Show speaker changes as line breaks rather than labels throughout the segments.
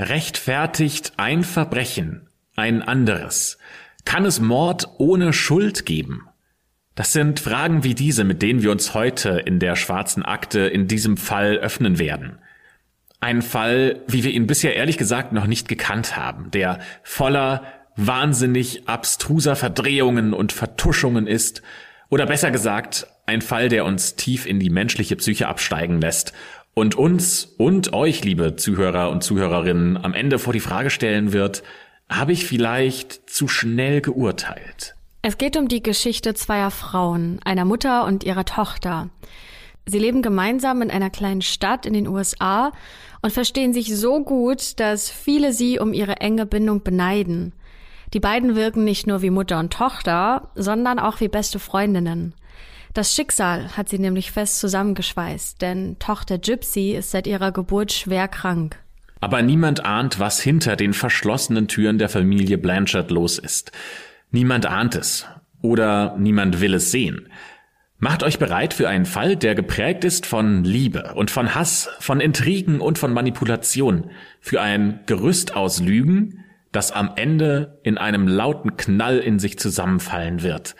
Rechtfertigt ein Verbrechen ein anderes? Kann es Mord ohne Schuld geben? Das sind Fragen wie diese, mit denen wir uns heute in der schwarzen Akte in diesem Fall öffnen werden. Ein Fall, wie wir ihn bisher ehrlich gesagt noch nicht gekannt haben, der voller wahnsinnig abstruser Verdrehungen und Vertuschungen ist, oder besser gesagt, ein Fall, der uns tief in die menschliche Psyche absteigen lässt und uns und euch, liebe Zuhörer und Zuhörerinnen, am Ende vor die Frage stellen wird, habe ich vielleicht zu schnell geurteilt?
Es geht um die Geschichte zweier Frauen, einer Mutter und ihrer Tochter. Sie leben gemeinsam in einer kleinen Stadt in den USA und verstehen sich so gut, dass viele sie um ihre enge Bindung beneiden. Die beiden wirken nicht nur wie Mutter und Tochter, sondern auch wie beste Freundinnen. Das Schicksal hat sie nämlich fest zusammengeschweißt, denn Tochter Gypsy ist seit ihrer Geburt schwer krank.
Aber niemand ahnt, was hinter den verschlossenen Türen der Familie Blanchard los ist. Niemand ahnt es. Oder niemand will es sehen. Macht euch bereit für einen Fall, der geprägt ist von Liebe und von Hass, von Intrigen und von Manipulation, für ein Gerüst aus Lügen, das am Ende in einem lauten Knall in sich zusammenfallen wird.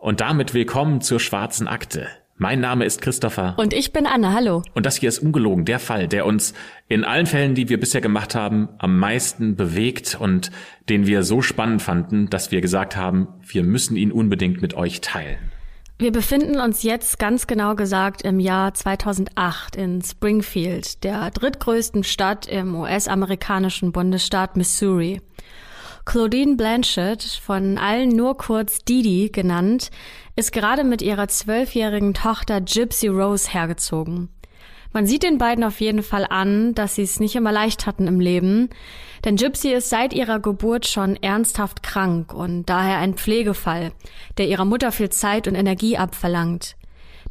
Und damit willkommen zur schwarzen Akte. Mein Name ist Christopher.
Und ich bin Anne, hallo.
Und das hier ist ungelogen der Fall, der uns in allen Fällen, die wir bisher gemacht haben, am meisten bewegt und den wir so spannend fanden, dass wir gesagt haben, wir müssen ihn unbedingt mit euch teilen.
Wir befinden uns jetzt ganz genau gesagt im Jahr 2008 in Springfield, der drittgrößten Stadt im US-amerikanischen Bundesstaat Missouri. Claudine Blanchett, von allen nur kurz Didi genannt, ist gerade mit ihrer zwölfjährigen Tochter Gypsy Rose hergezogen. Man sieht den beiden auf jeden Fall an, dass sie es nicht immer leicht hatten im Leben, denn Gypsy ist seit ihrer Geburt schon ernsthaft krank und daher ein Pflegefall, der ihrer Mutter viel Zeit und Energie abverlangt.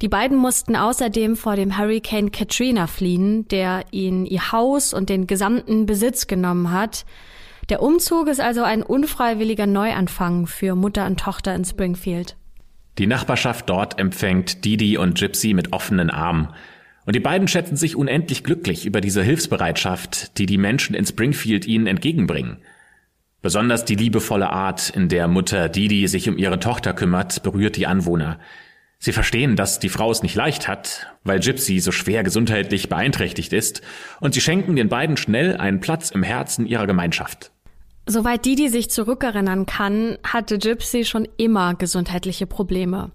Die beiden mussten außerdem vor dem Hurricane Katrina fliehen, der ihnen ihr Haus und den gesamten Besitz genommen hat, der Umzug ist also ein unfreiwilliger Neuanfang für Mutter und Tochter in Springfield.
Die Nachbarschaft dort empfängt Didi und Gypsy mit offenen Armen. Und die beiden schätzen sich unendlich glücklich über diese Hilfsbereitschaft, die die Menschen in Springfield ihnen entgegenbringen. Besonders die liebevolle Art, in der Mutter Didi sich um ihre Tochter kümmert, berührt die Anwohner. Sie verstehen, dass die Frau es nicht leicht hat, weil Gypsy so schwer gesundheitlich beeinträchtigt ist, und sie schenken den beiden schnell einen Platz im Herzen ihrer Gemeinschaft.
Soweit Didi sich zurückerinnern kann, hatte Gypsy schon immer gesundheitliche Probleme.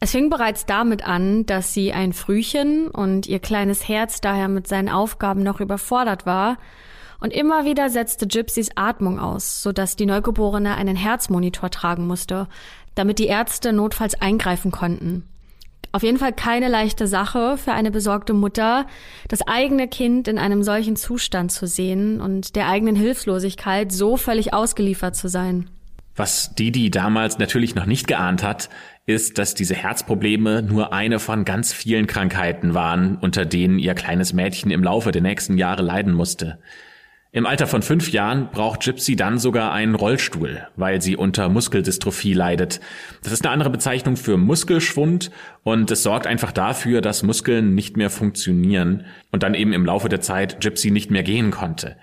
Es fing bereits damit an, dass sie ein Frühchen und ihr kleines Herz daher mit seinen Aufgaben noch überfordert war. Und immer wieder setzte Gypsys Atmung aus, sodass die Neugeborene einen Herzmonitor tragen musste, damit die Ärzte notfalls eingreifen konnten. Auf jeden Fall keine leichte Sache für eine besorgte Mutter, das eigene Kind in einem solchen Zustand zu sehen und der eigenen Hilflosigkeit so völlig ausgeliefert zu sein.
Was Didi damals natürlich noch nicht geahnt hat, ist, dass diese Herzprobleme nur eine von ganz vielen Krankheiten waren, unter denen ihr kleines Mädchen im Laufe der nächsten Jahre leiden musste. Im Alter von fünf Jahren braucht Gypsy dann sogar einen Rollstuhl, weil sie unter Muskeldystrophie leidet. Das ist eine andere Bezeichnung für Muskelschwund und es sorgt einfach dafür, dass Muskeln nicht mehr funktionieren und dann eben im Laufe der Zeit Gypsy nicht mehr gehen konnte.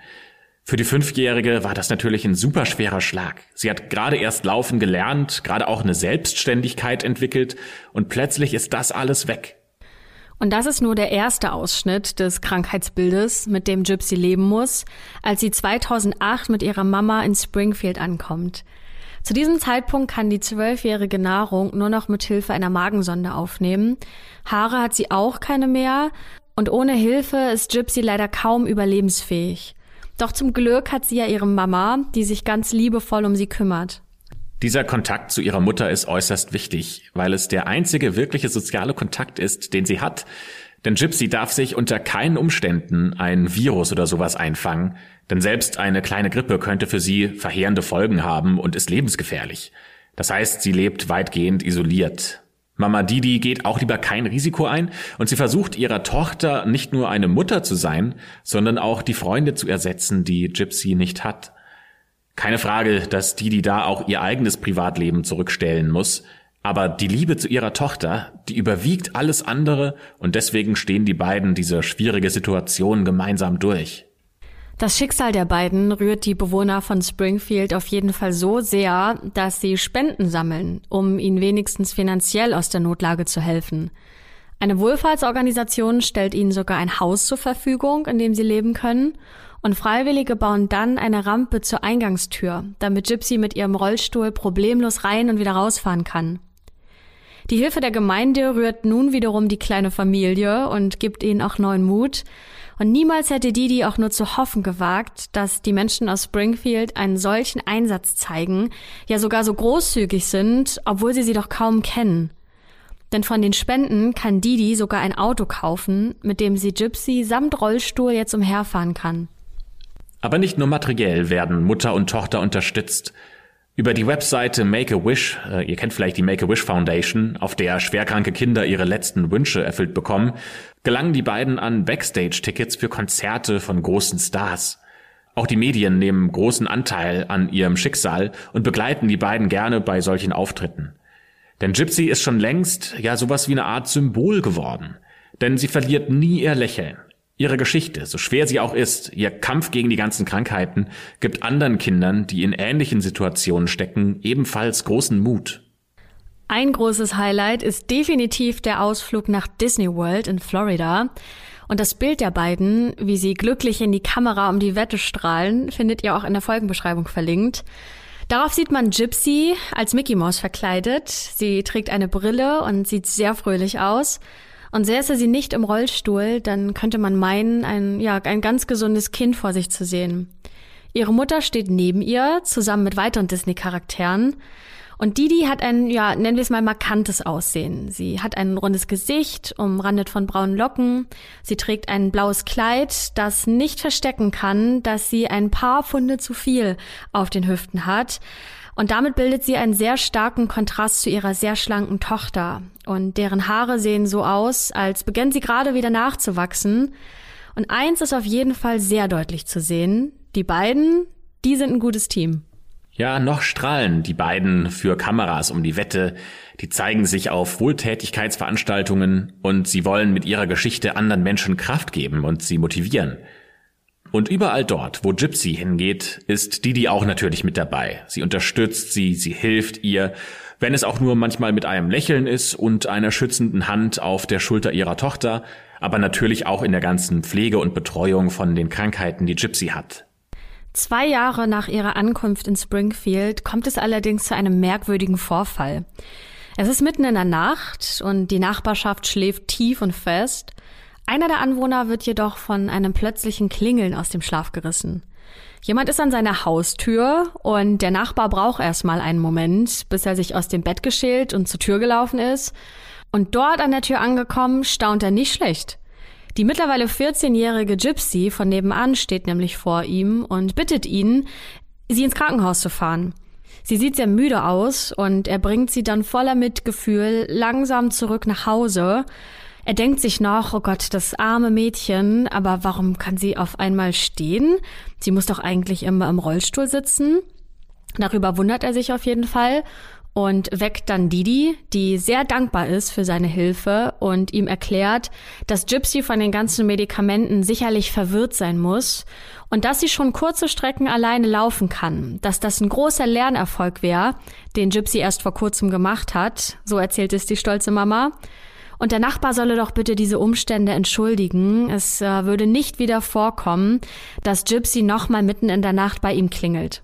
Für die Fünfjährige war das natürlich ein super schwerer Schlag. Sie hat gerade erst laufen gelernt, gerade auch eine Selbstständigkeit entwickelt und plötzlich ist das alles weg.
Und das ist nur der erste Ausschnitt des Krankheitsbildes, mit dem Gypsy leben muss, als sie 2008 mit ihrer Mama in Springfield ankommt. Zu diesem Zeitpunkt kann die zwölfjährige Nahrung nur noch mit Hilfe einer Magensonde aufnehmen. Haare hat sie auch keine mehr und ohne Hilfe ist Gypsy leider kaum überlebensfähig. Doch zum Glück hat sie ja ihre Mama, die sich ganz liebevoll um sie kümmert.
Dieser Kontakt zu ihrer Mutter ist äußerst wichtig, weil es der einzige wirkliche soziale Kontakt ist, den sie hat. Denn Gypsy darf sich unter keinen Umständen ein Virus oder sowas einfangen, denn selbst eine kleine Grippe könnte für sie verheerende Folgen haben und ist lebensgefährlich. Das heißt, sie lebt weitgehend isoliert. Mama Didi geht auch lieber kein Risiko ein und sie versucht ihrer Tochter nicht nur eine Mutter zu sein, sondern auch die Freunde zu ersetzen, die Gypsy nicht hat. Keine Frage, dass Didi da auch ihr eigenes Privatleben zurückstellen muss, aber die Liebe zu ihrer Tochter, die überwiegt alles andere und deswegen stehen die beiden diese schwierige Situation gemeinsam durch.
Das Schicksal der beiden rührt die Bewohner von Springfield auf jeden Fall so sehr, dass sie Spenden sammeln, um ihnen wenigstens finanziell aus der Notlage zu helfen. Eine Wohlfahrtsorganisation stellt ihnen sogar ein Haus zur Verfügung, in dem sie leben können, und Freiwillige bauen dann eine Rampe zur Eingangstür, damit Gypsy mit ihrem Rollstuhl problemlos rein und wieder rausfahren kann. Die Hilfe der Gemeinde rührt nun wiederum die kleine Familie und gibt ihnen auch neuen Mut, und niemals hätte Didi auch nur zu hoffen gewagt, dass die Menschen aus Springfield einen solchen Einsatz zeigen, ja sogar so großzügig sind, obwohl sie sie doch kaum kennen. Denn von den Spenden kann Didi sogar ein Auto kaufen, mit dem sie Gypsy samt Rollstuhl jetzt umherfahren kann.
Aber nicht nur materiell werden Mutter und Tochter unterstützt. Über die Webseite Make-A-Wish, äh, ihr kennt vielleicht die Make-A-Wish Foundation, auf der schwerkranke Kinder ihre letzten Wünsche erfüllt bekommen, gelangen die beiden an Backstage-Tickets für Konzerte von großen Stars. Auch die Medien nehmen großen Anteil an ihrem Schicksal und begleiten die beiden gerne bei solchen Auftritten. Denn Gypsy ist schon längst ja sowas wie eine Art Symbol geworden. Denn sie verliert nie ihr Lächeln. Ihre Geschichte, so schwer sie auch ist, ihr Kampf gegen die ganzen Krankheiten, gibt anderen Kindern, die in ähnlichen Situationen stecken, ebenfalls großen Mut.
Ein großes Highlight ist definitiv der Ausflug nach Disney World in Florida. Und das Bild der beiden, wie sie glücklich in die Kamera um die Wette strahlen, findet ihr auch in der Folgenbeschreibung verlinkt. Darauf sieht man Gypsy als Mickey Mouse verkleidet. Sie trägt eine Brille und sieht sehr fröhlich aus. Und säße sie nicht im Rollstuhl, dann könnte man meinen, ein, ja, ein ganz gesundes Kind vor sich zu sehen. Ihre Mutter steht neben ihr, zusammen mit weiteren Disney-Charakteren. Und Didi hat ein, ja, nennen wir es mal markantes Aussehen. Sie hat ein rundes Gesicht, umrandet von braunen Locken. Sie trägt ein blaues Kleid, das nicht verstecken kann, dass sie ein paar Funde zu viel auf den Hüften hat. Und damit bildet sie einen sehr starken Kontrast zu ihrer sehr schlanken Tochter. Und deren Haare sehen so aus, als beginnt sie gerade wieder nachzuwachsen. Und eins ist auf jeden Fall sehr deutlich zu sehen. Die beiden, die sind ein gutes Team.
Ja, noch strahlen die beiden für Kameras um die Wette. Die zeigen sich auf Wohltätigkeitsveranstaltungen und sie wollen mit ihrer Geschichte anderen Menschen Kraft geben und sie motivieren. Und überall dort, wo Gypsy hingeht, ist Didi auch natürlich mit dabei. Sie unterstützt sie, sie hilft ihr, wenn es auch nur manchmal mit einem Lächeln ist und einer schützenden Hand auf der Schulter ihrer Tochter, aber natürlich auch in der ganzen Pflege und Betreuung von den Krankheiten, die Gypsy hat.
Zwei Jahre nach ihrer Ankunft in Springfield kommt es allerdings zu einem merkwürdigen Vorfall. Es ist mitten in der Nacht und die Nachbarschaft schläft tief und fest. Einer der Anwohner wird jedoch von einem plötzlichen Klingeln aus dem Schlaf gerissen. Jemand ist an seiner Haustür und der Nachbar braucht erstmal einen Moment, bis er sich aus dem Bett geschält und zur Tür gelaufen ist. Und dort an der Tür angekommen, staunt er nicht schlecht. Die mittlerweile 14-jährige Gypsy von nebenan steht nämlich vor ihm und bittet ihn, sie ins Krankenhaus zu fahren. Sie sieht sehr müde aus und er bringt sie dann voller Mitgefühl langsam zurück nach Hause, er denkt sich noch, oh Gott, das arme Mädchen, aber warum kann sie auf einmal stehen? Sie muss doch eigentlich immer im Rollstuhl sitzen. Darüber wundert er sich auf jeden Fall und weckt dann Didi, die sehr dankbar ist für seine Hilfe und ihm erklärt, dass Gypsy von den ganzen Medikamenten sicherlich verwirrt sein muss und dass sie schon kurze Strecken alleine laufen kann, dass das ein großer Lernerfolg wäre, den Gypsy erst vor kurzem gemacht hat, so erzählt es die stolze Mama. Und der Nachbar solle doch bitte diese Umstände entschuldigen. Es äh, würde nicht wieder vorkommen, dass Gypsy nochmal mitten in der Nacht bei ihm klingelt.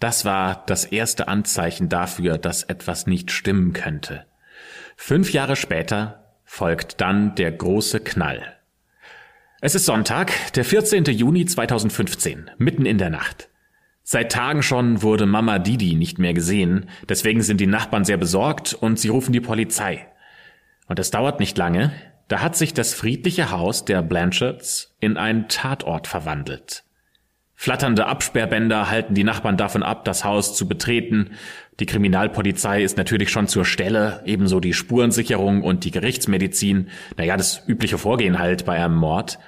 Das war das erste Anzeichen dafür, dass etwas nicht stimmen könnte. Fünf Jahre später folgt dann der große Knall. Es ist Sonntag, der 14. Juni 2015, mitten in der Nacht. Seit Tagen schon wurde Mama Didi nicht mehr gesehen, deswegen sind die Nachbarn sehr besorgt und sie rufen die Polizei. Und es dauert nicht lange, da hat sich das friedliche Haus der Blanchards in einen Tatort verwandelt. Flatternde Absperrbänder halten die Nachbarn davon ab, das Haus zu betreten. Die Kriminalpolizei ist natürlich schon zur Stelle, ebenso die Spurensicherung und die Gerichtsmedizin. Naja, das übliche Vorgehen halt bei einem Mord.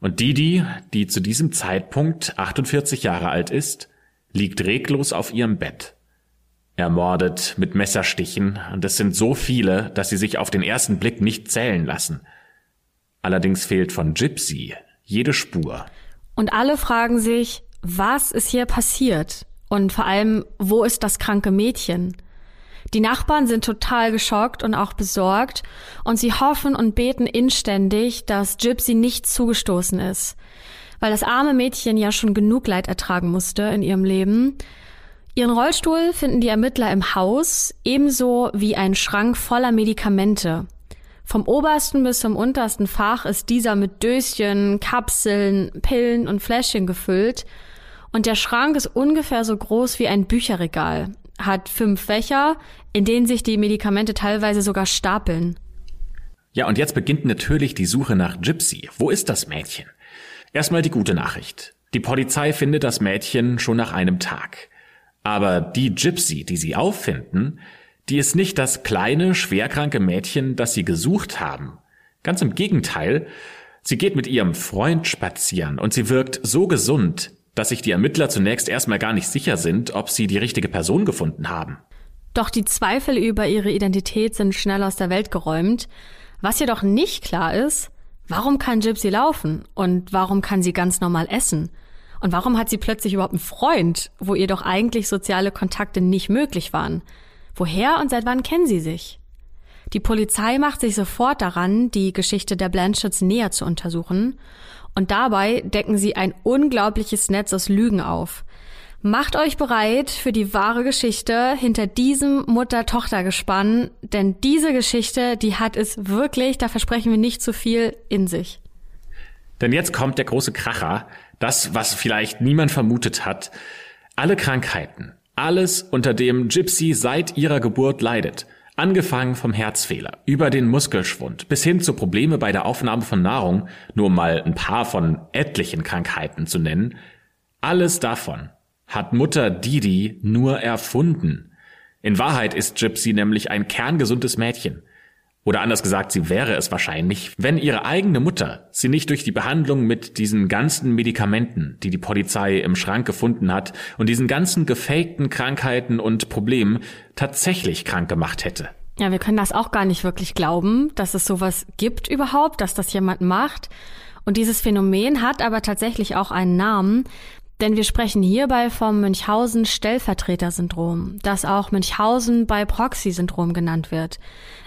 Und Didi, die zu diesem Zeitpunkt 48 Jahre alt ist, liegt reglos auf ihrem Bett ermordet mit Messerstichen, und es sind so viele, dass sie sich auf den ersten Blick nicht zählen lassen. Allerdings fehlt von Gypsy jede Spur.
Und alle fragen sich, was ist hier passiert? Und vor allem, wo ist das kranke Mädchen? Die Nachbarn sind total geschockt und auch besorgt und sie hoffen und beten inständig, dass Gypsy nicht zugestoßen ist, weil das arme Mädchen ja schon genug Leid ertragen musste in ihrem Leben. Ihren Rollstuhl finden die Ermittler im Haus, ebenso wie ein Schrank voller Medikamente. Vom obersten bis zum untersten Fach ist dieser mit Döschen, Kapseln, Pillen und Fläschchen gefüllt. Und der Schrank ist ungefähr so groß wie ein Bücherregal, hat fünf Fächer, in denen sich die Medikamente teilweise sogar stapeln.
Ja, und jetzt beginnt natürlich die Suche nach Gypsy. Wo ist das Mädchen? Erstmal die gute Nachricht. Die Polizei findet das Mädchen schon nach einem Tag. Aber die Gypsy, die sie auffinden, die ist nicht das kleine, schwerkranke Mädchen, das sie gesucht haben. Ganz im Gegenteil, sie geht mit ihrem Freund spazieren und sie wirkt so gesund, dass sich die Ermittler zunächst erstmal gar nicht sicher sind, ob sie die richtige Person gefunden haben.
Doch die Zweifel über ihre Identität sind schnell aus der Welt geräumt. Was jedoch nicht klar ist, warum kann Gypsy laufen und warum kann sie ganz normal essen? Und warum hat sie plötzlich überhaupt einen Freund, wo ihr doch eigentlich soziale Kontakte nicht möglich waren? Woher und seit wann kennen sie sich? Die Polizei macht sich sofort daran, die Geschichte der Blanchards näher zu untersuchen. Und dabei decken sie ein unglaubliches Netz aus Lügen auf. Macht euch bereit für die wahre Geschichte hinter diesem Mutter-Tochter-Gespann, denn diese Geschichte, die hat es wirklich, da versprechen wir nicht zu viel, in sich.
Denn jetzt kommt der große Kracher, das, was vielleicht niemand vermutet hat. Alle Krankheiten, alles, unter dem Gypsy seit ihrer Geburt leidet. Angefangen vom Herzfehler, über den Muskelschwund bis hin zu Probleme bei der Aufnahme von Nahrung, nur mal ein paar von etlichen Krankheiten zu nennen, alles davon hat Mutter Didi nur erfunden. In Wahrheit ist Gypsy nämlich ein kerngesundes Mädchen. Oder anders gesagt, sie wäre es wahrscheinlich, wenn ihre eigene Mutter sie nicht durch die Behandlung mit diesen ganzen Medikamenten, die die Polizei im Schrank gefunden hat, und diesen ganzen gefakten Krankheiten und Problemen tatsächlich krank gemacht hätte.
Ja, wir können das auch gar nicht wirklich glauben, dass es sowas gibt überhaupt, dass das jemand macht. Und dieses Phänomen hat aber tatsächlich auch einen Namen. Denn wir sprechen hierbei vom Münchhausen-Stellvertreter-Syndrom, das auch Münchhausen bei Proxy-Syndrom genannt wird.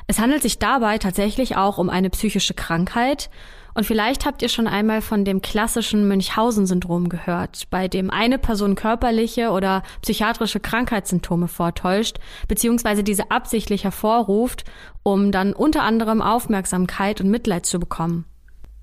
Es handelt sich dabei tatsächlich auch um eine psychische Krankheit und vielleicht habt ihr schon einmal von dem klassischen Münchhausen-Syndrom gehört, bei dem eine Person körperliche oder psychiatrische Krankheitssymptome vortäuscht, beziehungsweise diese absichtlich hervorruft, um dann unter anderem Aufmerksamkeit und Mitleid zu bekommen.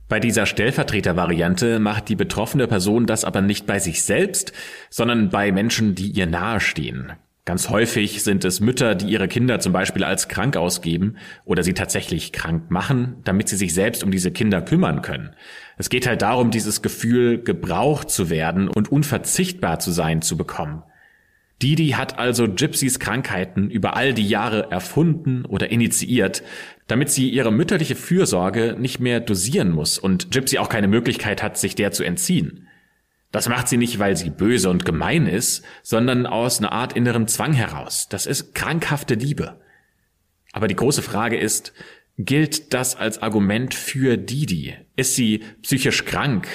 Bei dieser Stellvertreter-Variante macht die betroffene Person das aber nicht bei sich selbst, sondern bei Menschen, die ihr nahestehen. Ganz häufig sind es Mütter, die ihre Kinder zum Beispiel als krank ausgeben oder sie tatsächlich krank machen, damit sie sich selbst um diese Kinder kümmern können. Es geht halt darum, dieses Gefühl, gebraucht zu werden und unverzichtbar zu sein, zu bekommen. Didi hat also Gypsys Krankheiten über all die Jahre erfunden oder initiiert, damit sie ihre mütterliche Fürsorge nicht mehr dosieren muss und Gypsy auch keine Möglichkeit hat, sich der zu entziehen. Das macht sie nicht, weil sie böse und gemein ist, sondern aus einer Art innerem Zwang heraus. Das ist krankhafte Liebe. Aber die große Frage ist, gilt das als Argument für Didi? Ist sie psychisch krank?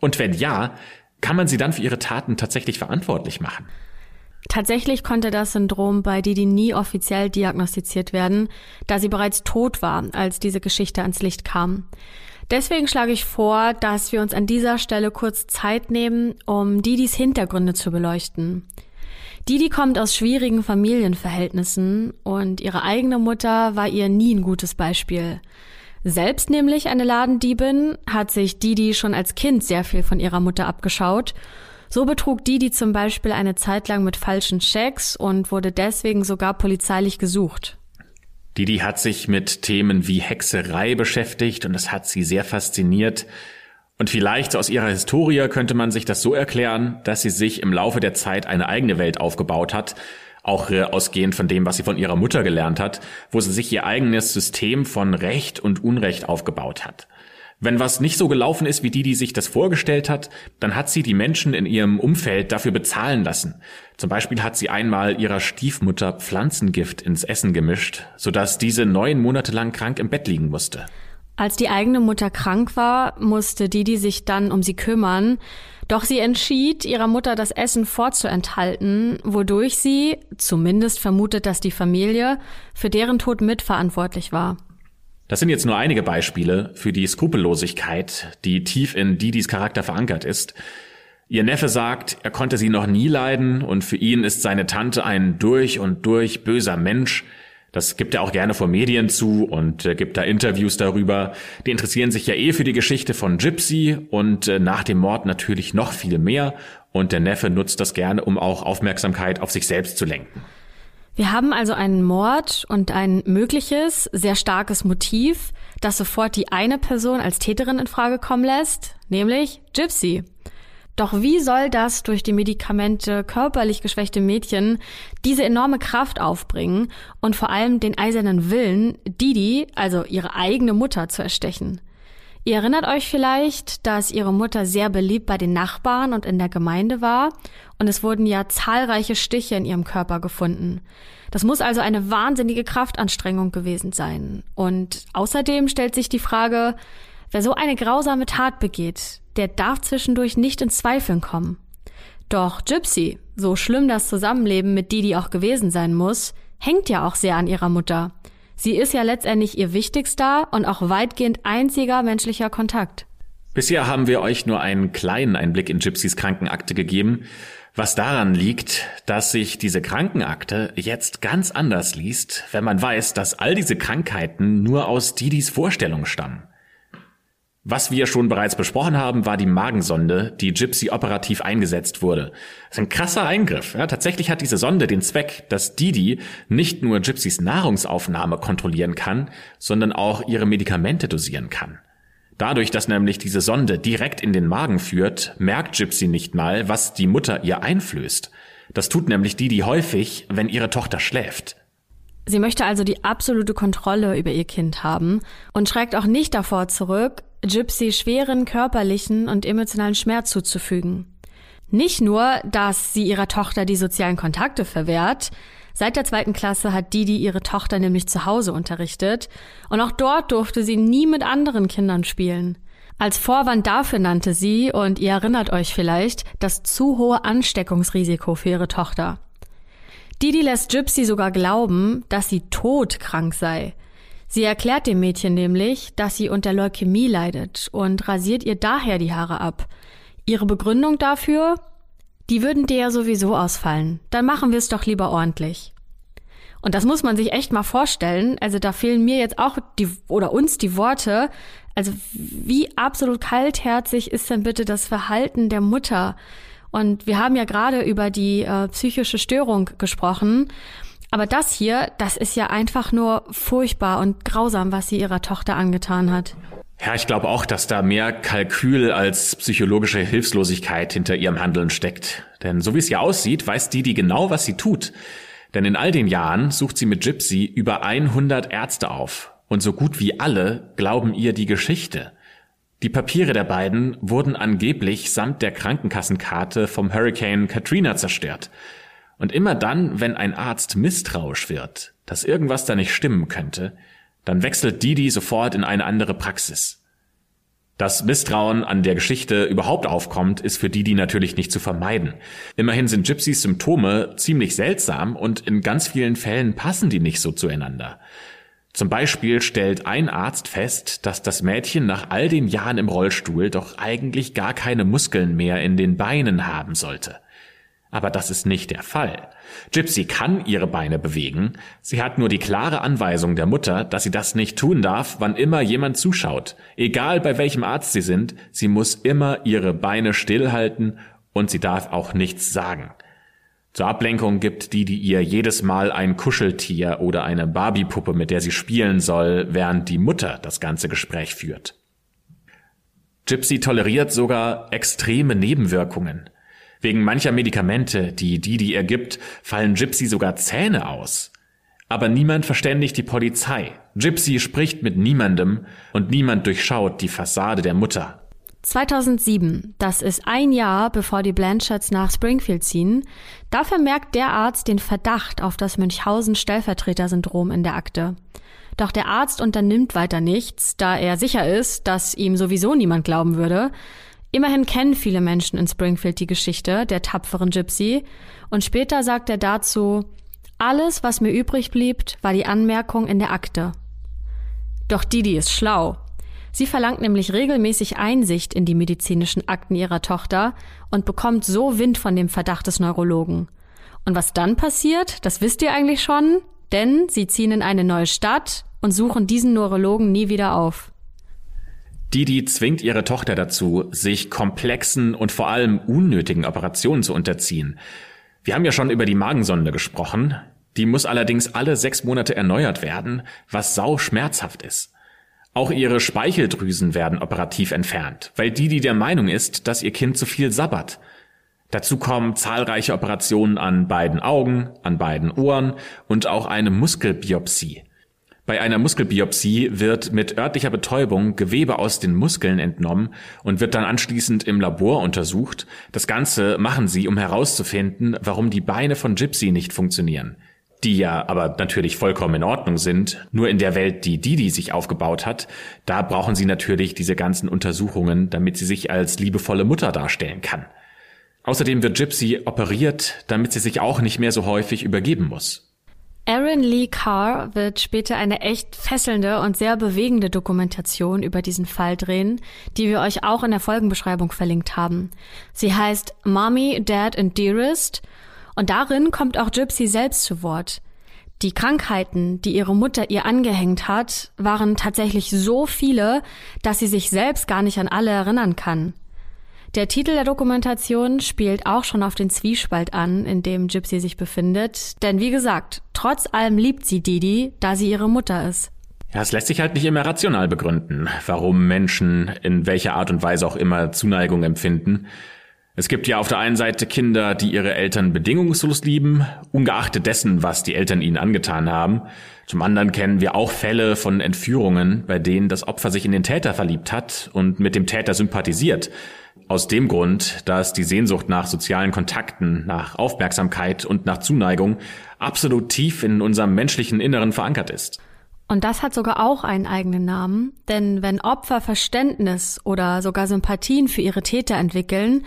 Und wenn ja, kann man sie dann für ihre Taten tatsächlich verantwortlich machen?
Tatsächlich konnte das Syndrom bei Didi nie offiziell diagnostiziert werden, da sie bereits tot war, als diese Geschichte ans Licht kam. Deswegen schlage ich vor, dass wir uns an dieser Stelle kurz Zeit nehmen, um Didis Hintergründe zu beleuchten. Didi kommt aus schwierigen Familienverhältnissen und ihre eigene Mutter war ihr nie ein gutes Beispiel. Selbst nämlich eine Ladendiebin hat sich Didi schon als Kind sehr viel von ihrer Mutter abgeschaut so betrug Didi zum Beispiel eine Zeit lang mit falschen Schecks und wurde deswegen sogar polizeilich gesucht.
Didi hat sich mit Themen wie Hexerei beschäftigt und das hat sie sehr fasziniert. Und vielleicht aus ihrer Historie könnte man sich das so erklären, dass sie sich im Laufe der Zeit eine eigene Welt aufgebaut hat, auch äh, ausgehend von dem, was sie von ihrer Mutter gelernt hat, wo sie sich ihr eigenes System von Recht und Unrecht aufgebaut hat. Wenn was nicht so gelaufen ist, wie die, die sich das vorgestellt hat, dann hat sie die Menschen in ihrem Umfeld dafür bezahlen lassen. Zum Beispiel hat sie einmal ihrer Stiefmutter Pflanzengift ins Essen gemischt, sodass diese neun Monate lang krank im Bett liegen musste.
Als die eigene Mutter krank war, musste Didi sich dann um sie kümmern. Doch sie entschied, ihrer Mutter das Essen vorzuenthalten, wodurch sie, zumindest vermutet dass die Familie, für deren Tod mitverantwortlich war.
Das sind jetzt nur einige Beispiele für die Skrupellosigkeit, die tief in Didis Charakter verankert ist. Ihr Neffe sagt, er konnte sie noch nie leiden und für ihn ist seine Tante ein durch und durch böser Mensch, das gibt er auch gerne vor Medien zu und äh, gibt da Interviews darüber. Die interessieren sich ja eh für die Geschichte von Gypsy und äh, nach dem Mord natürlich noch viel mehr. Und der Neffe nutzt das gerne, um auch Aufmerksamkeit auf sich selbst zu lenken.
Wir haben also einen Mord und ein mögliches, sehr starkes Motiv, das sofort die eine Person als Täterin in Frage kommen lässt, nämlich Gypsy. Doch wie soll das durch die Medikamente körperlich geschwächte Mädchen diese enorme Kraft aufbringen und vor allem den eisernen Willen, Didi, also ihre eigene Mutter, zu erstechen? Ihr erinnert euch vielleicht, dass ihre Mutter sehr beliebt bei den Nachbarn und in der Gemeinde war und es wurden ja zahlreiche Stiche in ihrem Körper gefunden. Das muss also eine wahnsinnige Kraftanstrengung gewesen sein. Und außerdem stellt sich die Frage, wer so eine grausame Tat begeht, der darf zwischendurch nicht ins Zweifeln kommen. Doch Gypsy, so schlimm das Zusammenleben mit Didi auch gewesen sein muss, hängt ja auch sehr an ihrer Mutter. Sie ist ja letztendlich ihr wichtigster und auch weitgehend einziger menschlicher Kontakt.
Bisher haben wir euch nur einen kleinen Einblick in Gypsys Krankenakte gegeben, was daran liegt, dass sich diese Krankenakte jetzt ganz anders liest, wenn man weiß, dass all diese Krankheiten nur aus Didis Vorstellung stammen. Was wir schon bereits besprochen haben, war die Magensonde, die Gypsy operativ eingesetzt wurde. Das ist ein krasser Eingriff. Ja, tatsächlich hat diese Sonde den Zweck, dass Didi nicht nur Gypsys Nahrungsaufnahme kontrollieren kann, sondern auch ihre Medikamente dosieren kann. Dadurch, dass nämlich diese Sonde direkt in den Magen führt, merkt Gypsy nicht mal, was die Mutter ihr einflößt. Das tut nämlich Didi häufig, wenn ihre Tochter schläft.
Sie möchte also die absolute Kontrolle über ihr Kind haben und schreckt auch nicht davor zurück, Gypsy schweren körperlichen und emotionalen Schmerz zuzufügen. Nicht nur, dass sie ihrer Tochter die sozialen Kontakte verwehrt, seit der zweiten Klasse hat Didi ihre Tochter nämlich zu Hause unterrichtet und auch dort durfte sie nie mit anderen Kindern spielen. Als Vorwand dafür nannte sie, und ihr erinnert euch vielleicht, das zu hohe Ansteckungsrisiko für ihre Tochter. Didi lässt Gypsy sogar glauben, dass sie todkrank sei. Sie erklärt dem Mädchen nämlich, dass sie unter Leukämie leidet und rasiert ihr daher die Haare ab. Ihre Begründung dafür? Die würden dir ja sowieso ausfallen. Dann machen wir es doch lieber ordentlich. Und das muss man sich echt mal vorstellen. Also da fehlen mir jetzt auch die oder uns die Worte. Also wie absolut kaltherzig ist denn bitte das Verhalten der Mutter? Und wir haben ja gerade über die äh, psychische Störung gesprochen. Aber das hier, das ist ja einfach nur furchtbar und grausam, was sie ihrer Tochter angetan hat.
Ja, ich glaube auch, dass da mehr Kalkül als psychologische Hilflosigkeit hinter ihrem Handeln steckt. Denn so wie es ja aussieht, weiß Didi genau, was sie tut. Denn in all den Jahren sucht sie mit Gypsy über 100 Ärzte auf. Und so gut wie alle glauben ihr die Geschichte. Die Papiere der beiden wurden angeblich samt der Krankenkassenkarte vom Hurricane Katrina zerstört. Und immer dann, wenn ein Arzt misstrauisch wird, dass irgendwas da nicht stimmen könnte, dann wechselt Didi sofort in eine andere Praxis. Dass Misstrauen an der Geschichte überhaupt aufkommt, ist für Didi natürlich nicht zu vermeiden. Immerhin sind Gypsys Symptome ziemlich seltsam und in ganz vielen Fällen passen die nicht so zueinander. Zum Beispiel stellt ein Arzt fest, dass das Mädchen nach all den Jahren im Rollstuhl doch eigentlich gar keine Muskeln mehr in den Beinen haben sollte. Aber das ist nicht der Fall. Gypsy kann ihre Beine bewegen, sie hat nur die klare Anweisung der Mutter, dass sie das nicht tun darf, wann immer jemand zuschaut. Egal bei welchem Arzt sie sind, sie muss immer ihre Beine stillhalten und sie darf auch nichts sagen. Zur Ablenkung gibt die, die ihr jedes Mal ein Kuscheltier oder eine Barbiepuppe, mit der sie spielen soll, während die Mutter das ganze Gespräch führt. Gypsy toleriert sogar extreme Nebenwirkungen. Wegen mancher Medikamente, die Didi ergibt, fallen Gypsy sogar Zähne aus. Aber niemand verständigt die Polizei. Gypsy spricht mit niemandem und niemand durchschaut die Fassade der Mutter.
2007, das ist ein Jahr bevor die Blanchards nach Springfield ziehen, da vermerkt der Arzt den Verdacht auf das Münchhausen-Stellvertreter-Syndrom in der Akte. Doch der Arzt unternimmt weiter nichts, da er sicher ist, dass ihm sowieso niemand glauben würde. Immerhin kennen viele Menschen in Springfield die Geschichte der tapferen Gypsy und später sagt er dazu, alles, was mir übrig blieb, war die Anmerkung in der Akte. Doch Didi ist schlau. Sie verlangt nämlich regelmäßig Einsicht in die medizinischen Akten ihrer Tochter und bekommt so Wind von dem Verdacht des Neurologen. Und was dann passiert, das wisst ihr eigentlich schon, denn sie ziehen in eine neue Stadt und suchen diesen Neurologen nie wieder auf.
Didi zwingt ihre Tochter dazu, sich komplexen und vor allem unnötigen Operationen zu unterziehen. Wir haben ja schon über die Magensonde gesprochen. Die muss allerdings alle sechs Monate erneuert werden, was sau schmerzhaft ist. Auch ihre Speicheldrüsen werden operativ entfernt, weil Didi der Meinung ist, dass ihr Kind zu viel sabbert. Dazu kommen zahlreiche Operationen an beiden Augen, an beiden Ohren und auch eine Muskelbiopsie. Bei einer Muskelbiopsie wird mit örtlicher Betäubung Gewebe aus den Muskeln entnommen und wird dann anschließend im Labor untersucht. Das Ganze machen sie, um herauszufinden, warum die Beine von Gypsy nicht funktionieren. Die ja aber natürlich vollkommen in Ordnung sind. Nur in der Welt, die Didi sich aufgebaut hat, da brauchen sie natürlich diese ganzen Untersuchungen, damit sie sich als liebevolle Mutter darstellen kann. Außerdem wird Gypsy operiert, damit sie sich auch nicht mehr so häufig übergeben muss.
Aaron Lee Carr wird später eine echt fesselnde und sehr bewegende Dokumentation über diesen Fall drehen, die wir euch auch in der Folgenbeschreibung verlinkt haben. Sie heißt Mommy, Dad and Dearest und darin kommt auch Gypsy selbst zu Wort. Die Krankheiten, die ihre Mutter ihr angehängt hat, waren tatsächlich so viele, dass sie sich selbst gar nicht an alle erinnern kann. Der Titel der Dokumentation spielt auch schon auf den Zwiespalt an, in dem Gypsy sich befindet. Denn wie gesagt, trotz allem liebt sie Didi, da sie ihre Mutter ist.
Ja, es lässt sich halt nicht immer rational begründen, warum Menschen in welcher Art und Weise auch immer Zuneigung empfinden. Es gibt ja auf der einen Seite Kinder, die ihre Eltern bedingungslos lieben, ungeachtet dessen, was die Eltern ihnen angetan haben. Zum anderen kennen wir auch Fälle von Entführungen, bei denen das Opfer sich in den Täter verliebt hat und mit dem Täter sympathisiert. Aus dem Grund, dass die Sehnsucht nach sozialen Kontakten, nach Aufmerksamkeit und nach Zuneigung absolut tief in unserem menschlichen Inneren verankert ist.
Und das hat sogar auch einen eigenen Namen, denn wenn Opfer Verständnis oder sogar Sympathien für ihre Täter entwickeln,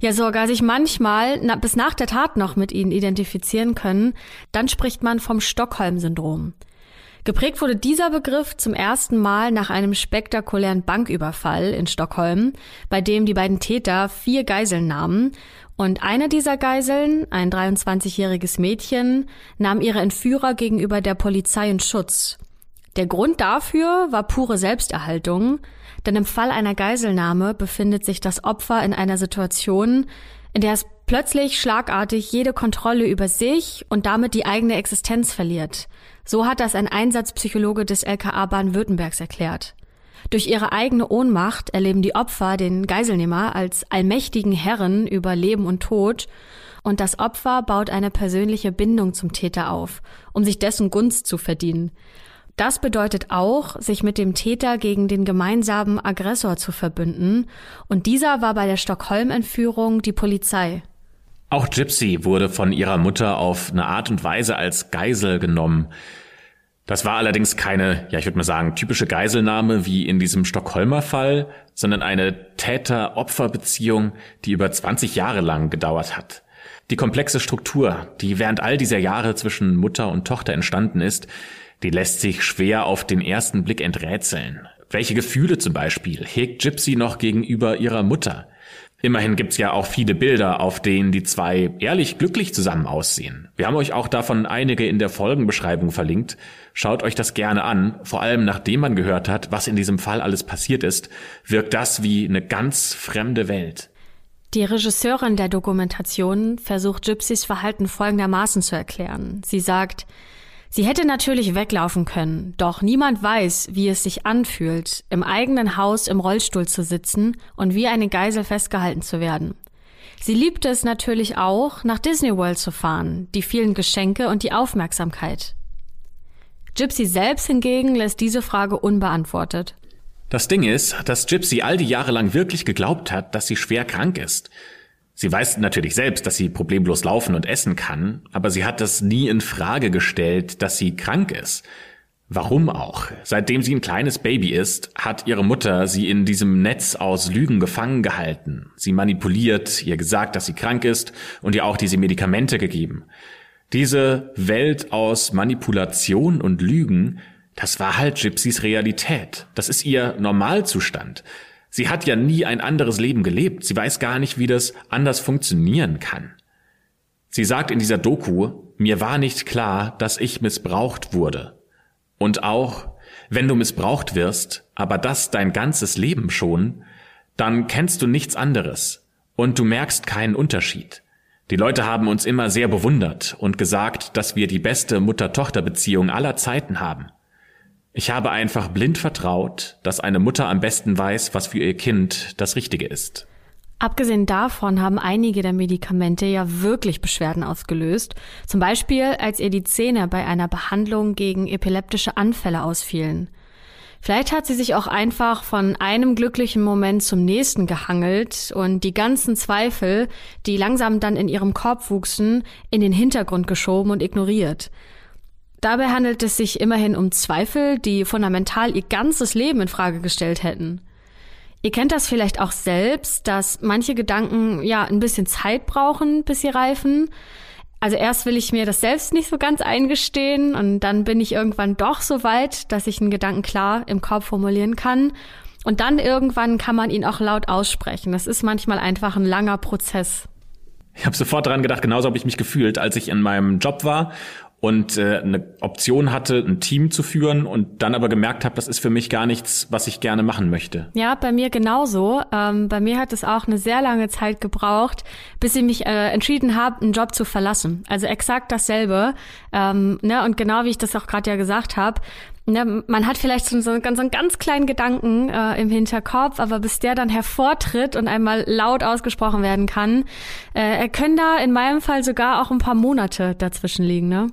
ja sogar sich manchmal bis nach der Tat noch mit ihnen identifizieren können, dann spricht man vom Stockholm-Syndrom. Geprägt wurde dieser Begriff zum ersten Mal nach einem spektakulären Banküberfall in Stockholm, bei dem die beiden Täter vier Geiseln nahmen und eine dieser Geiseln, ein 23-jähriges Mädchen, nahm ihre Entführer gegenüber der Polizei in Schutz. Der Grund dafür war pure Selbsterhaltung, denn im Fall einer Geiselnahme befindet sich das Opfer in einer Situation, in der es plötzlich schlagartig jede Kontrolle über sich und damit die eigene Existenz verliert. So hat das ein Einsatzpsychologe des LKA Baden-Württembergs erklärt. Durch ihre eigene Ohnmacht erleben die Opfer den Geiselnehmer als allmächtigen Herren über Leben und Tod und das Opfer baut eine persönliche Bindung zum Täter auf, um sich dessen Gunst zu verdienen. Das bedeutet auch, sich mit dem Täter gegen den gemeinsamen Aggressor zu verbünden, und dieser war bei der Stockholm-Entführung die Polizei.
Auch Gypsy wurde von ihrer Mutter auf eine Art und Weise als Geisel genommen. Das war allerdings keine, ja, ich würde mal sagen, typische Geiselnahme wie in diesem Stockholmer Fall, sondern eine Täter-Opfer-Beziehung, die über 20 Jahre lang gedauert hat. Die komplexe Struktur, die während all dieser Jahre zwischen Mutter und Tochter entstanden ist, die lässt sich schwer auf den ersten Blick enträtseln. Welche Gefühle zum Beispiel hegt Gypsy noch gegenüber ihrer Mutter? Immerhin gibt's ja auch viele Bilder, auf denen die zwei ehrlich glücklich zusammen aussehen. Wir haben euch auch davon einige in der Folgenbeschreibung verlinkt. Schaut euch das gerne an. Vor allem nachdem man gehört hat, was in diesem Fall alles passiert ist, wirkt das wie eine ganz fremde Welt.
Die Regisseurin der Dokumentation versucht Gypsys Verhalten folgendermaßen zu erklären. Sie sagt, Sie hätte natürlich weglaufen können, doch niemand weiß, wie es sich anfühlt, im eigenen Haus im Rollstuhl zu sitzen und wie eine Geisel festgehalten zu werden. Sie liebte es natürlich auch, nach Disney World zu fahren, die vielen Geschenke und die Aufmerksamkeit. Gypsy selbst hingegen lässt diese Frage unbeantwortet.
Das Ding ist, dass Gypsy all die Jahre lang wirklich geglaubt hat, dass sie schwer krank ist. Sie weiß natürlich selbst, dass sie problemlos laufen und essen kann, aber sie hat das nie in Frage gestellt, dass sie krank ist. Warum auch? Seitdem sie ein kleines Baby ist, hat ihre Mutter sie in diesem Netz aus Lügen gefangen gehalten. Sie manipuliert, ihr gesagt, dass sie krank ist und ihr auch diese Medikamente gegeben. Diese Welt aus Manipulation und Lügen, das war halt Gypsys Realität. Das ist ihr Normalzustand. Sie hat ja nie ein anderes Leben gelebt. Sie weiß gar nicht, wie das anders funktionieren kann. Sie sagt in dieser Doku, mir war nicht klar, dass ich missbraucht wurde. Und auch, wenn du missbraucht wirst, aber das dein ganzes Leben schon, dann kennst du nichts anderes und du merkst keinen Unterschied. Die Leute haben uns immer sehr bewundert und gesagt, dass wir die beste Mutter-Tochter-Beziehung aller Zeiten haben. Ich habe einfach blind vertraut, dass eine Mutter am besten weiß, was für ihr Kind das Richtige ist.
Abgesehen davon haben einige der Medikamente ja wirklich Beschwerden ausgelöst. Zum Beispiel, als ihr die Zähne bei einer Behandlung gegen epileptische Anfälle ausfielen. Vielleicht hat sie sich auch einfach von einem glücklichen Moment zum nächsten gehangelt und die ganzen Zweifel, die langsam dann in ihrem Korb wuchsen, in den Hintergrund geschoben und ignoriert. Dabei handelt es sich immerhin um Zweifel, die fundamental ihr ganzes Leben in Frage gestellt hätten. Ihr kennt das vielleicht auch selbst, dass manche Gedanken ja ein bisschen Zeit brauchen, bis sie reifen. Also erst will ich mir das selbst nicht so ganz eingestehen und dann bin ich irgendwann doch so weit, dass ich einen Gedanken klar im Kopf formulieren kann. Und dann irgendwann kann man ihn auch laut aussprechen. Das ist manchmal einfach ein langer Prozess.
Ich habe sofort daran gedacht, genauso habe ich mich gefühlt, als ich in meinem Job war und äh, eine Option hatte, ein Team zu führen und dann aber gemerkt habe, das ist für mich gar nichts, was ich gerne machen möchte.
Ja, bei mir genauso. Ähm, bei mir hat es auch eine sehr lange Zeit gebraucht, bis ich mich äh, entschieden habe, einen Job zu verlassen. Also exakt dasselbe. Ähm, ne? Und genau wie ich das auch gerade ja gesagt habe, ne, man hat vielleicht so, so, einen, so einen ganz kleinen Gedanken äh, im Hinterkopf, aber bis der dann hervortritt und einmal laut ausgesprochen werden kann, äh, können da in meinem Fall sogar auch ein paar Monate dazwischen liegen. Ne?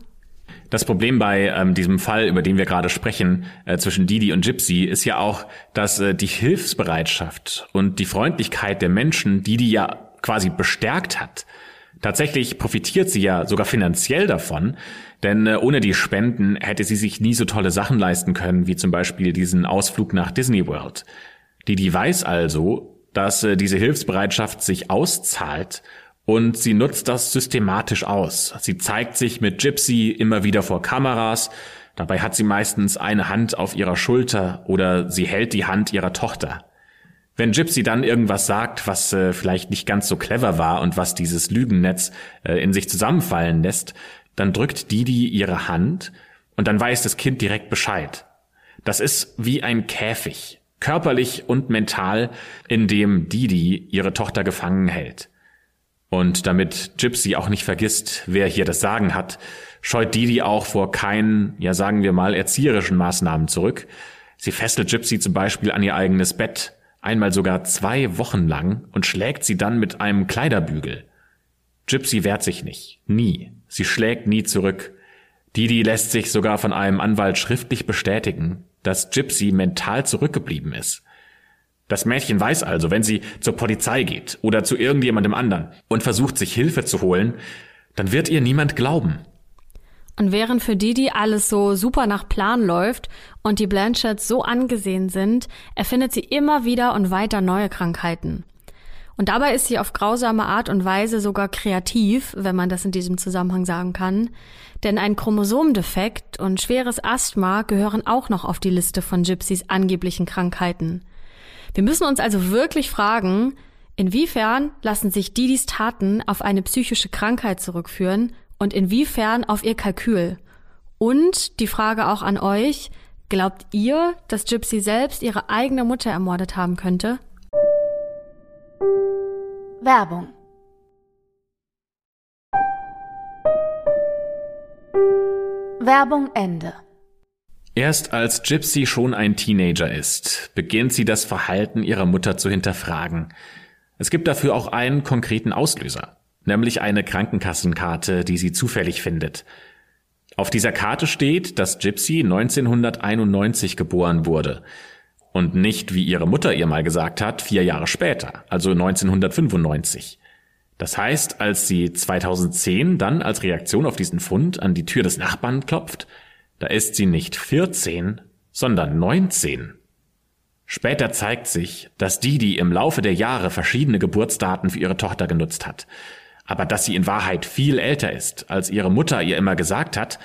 Das Problem bei ähm, diesem Fall, über den wir gerade sprechen, äh, zwischen Didi und Gypsy, ist ja auch, dass äh, die Hilfsbereitschaft und die Freundlichkeit der Menschen, Didi ja quasi bestärkt hat. Tatsächlich profitiert sie ja sogar finanziell davon, denn äh, ohne die Spenden hätte sie sich nie so tolle Sachen leisten können, wie zum Beispiel diesen Ausflug nach Disney World. Didi weiß also, dass äh, diese Hilfsbereitschaft sich auszahlt und sie nutzt das systematisch aus. Sie zeigt sich mit Gypsy immer wieder vor Kameras. Dabei hat sie meistens eine Hand auf ihrer Schulter oder sie hält die Hand ihrer Tochter. Wenn Gypsy dann irgendwas sagt, was äh, vielleicht nicht ganz so clever war und was dieses Lügennetz äh, in sich zusammenfallen lässt, dann drückt Didi ihre Hand und dann weiß das Kind direkt Bescheid. Das ist wie ein Käfig, körperlich und mental, in dem Didi ihre Tochter gefangen hält. Und damit Gypsy auch nicht vergisst, wer hier das Sagen hat, scheut Didi auch vor keinen, ja sagen wir mal, erzieherischen Maßnahmen zurück. Sie fesselt Gypsy zum Beispiel an ihr eigenes Bett, einmal sogar zwei Wochen lang und schlägt sie dann mit einem Kleiderbügel. Gypsy wehrt sich nicht, nie. Sie schlägt nie zurück. Didi lässt sich sogar von einem Anwalt schriftlich bestätigen, dass Gypsy mental zurückgeblieben ist. Das Mädchen weiß also, wenn sie zur Polizei geht oder zu irgendjemandem anderen und versucht, sich Hilfe zu holen, dann wird ihr niemand glauben.
Und während für Didi alles so super nach Plan läuft und die Blanchards so angesehen sind, erfindet sie immer wieder und weiter neue Krankheiten. Und dabei ist sie auf grausame Art und Weise sogar kreativ, wenn man das in diesem Zusammenhang sagen kann. Denn ein Chromosomdefekt und schweres Asthma gehören auch noch auf die Liste von Gypsys angeblichen Krankheiten. Wir müssen uns also wirklich fragen, inwiefern lassen sich Didis Taten auf eine psychische Krankheit zurückführen und inwiefern auf ihr Kalkül? Und die Frage auch an euch, glaubt ihr, dass Gypsy selbst ihre eigene Mutter ermordet haben könnte?
Werbung Werbung Ende
Erst als Gypsy schon ein Teenager ist, beginnt sie das Verhalten ihrer Mutter zu hinterfragen. Es gibt dafür auch einen konkreten Auslöser, nämlich eine Krankenkassenkarte, die sie zufällig findet. Auf dieser Karte steht, dass Gypsy 1991 geboren wurde und nicht, wie ihre Mutter ihr mal gesagt hat, vier Jahre später, also 1995. Das heißt, als sie 2010 dann als Reaktion auf diesen Fund an die Tür des Nachbarn klopft, Da ist sie nicht 14, sondern 19. Später zeigt sich, dass Didi im Laufe der Jahre verschiedene Geburtsdaten für ihre Tochter genutzt hat. Aber dass sie in Wahrheit viel älter ist, als ihre Mutter ihr immer gesagt hat,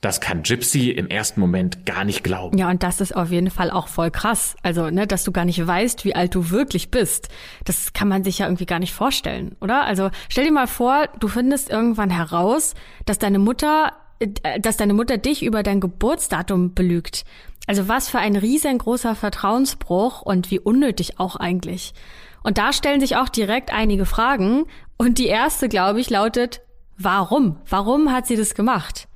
das kann Gypsy im ersten Moment gar nicht glauben.
Ja, und das ist auf jeden Fall auch voll krass. Also, ne, dass du gar nicht weißt, wie alt du wirklich bist. Das kann man sich ja irgendwie gar nicht vorstellen, oder? Also, stell dir mal vor, du findest irgendwann heraus, dass deine Mutter, dass deine Mutter dich über dein Geburtsdatum belügt. Also was für ein riesengroßer Vertrauensbruch und wie unnötig auch eigentlich. Und da stellen sich auch direkt einige Fragen. Und die erste, glaube ich, lautet, warum? Warum hat sie das gemacht?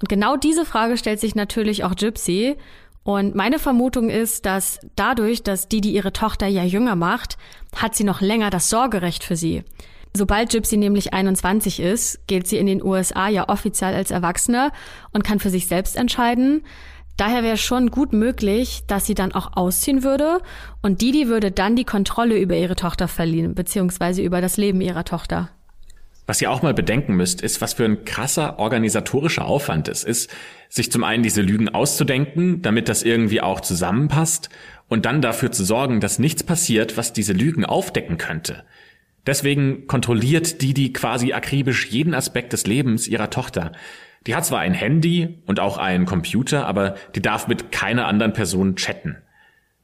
Und genau diese Frage stellt sich natürlich auch Gypsy. Und meine Vermutung ist, dass dadurch, dass Didi ihre Tochter ja jünger macht, hat sie noch länger das Sorgerecht für sie. Sobald Gypsy nämlich 21 ist, gilt sie in den USA ja offiziell als Erwachsene und kann für sich selbst entscheiden. Daher wäre schon gut möglich, dass sie dann auch ausziehen würde und Didi würde dann die Kontrolle über ihre Tochter verlieren, beziehungsweise über das Leben ihrer Tochter.
Was ihr auch mal bedenken müsst, ist, was für ein krasser organisatorischer Aufwand es ist, sich zum einen diese Lügen auszudenken, damit das irgendwie auch zusammenpasst und dann dafür zu sorgen, dass nichts passiert, was diese Lügen aufdecken könnte. Deswegen kontrolliert Didi quasi akribisch jeden Aspekt des Lebens ihrer Tochter. Die hat zwar ein Handy und auch einen Computer, aber die darf mit keiner anderen Person chatten.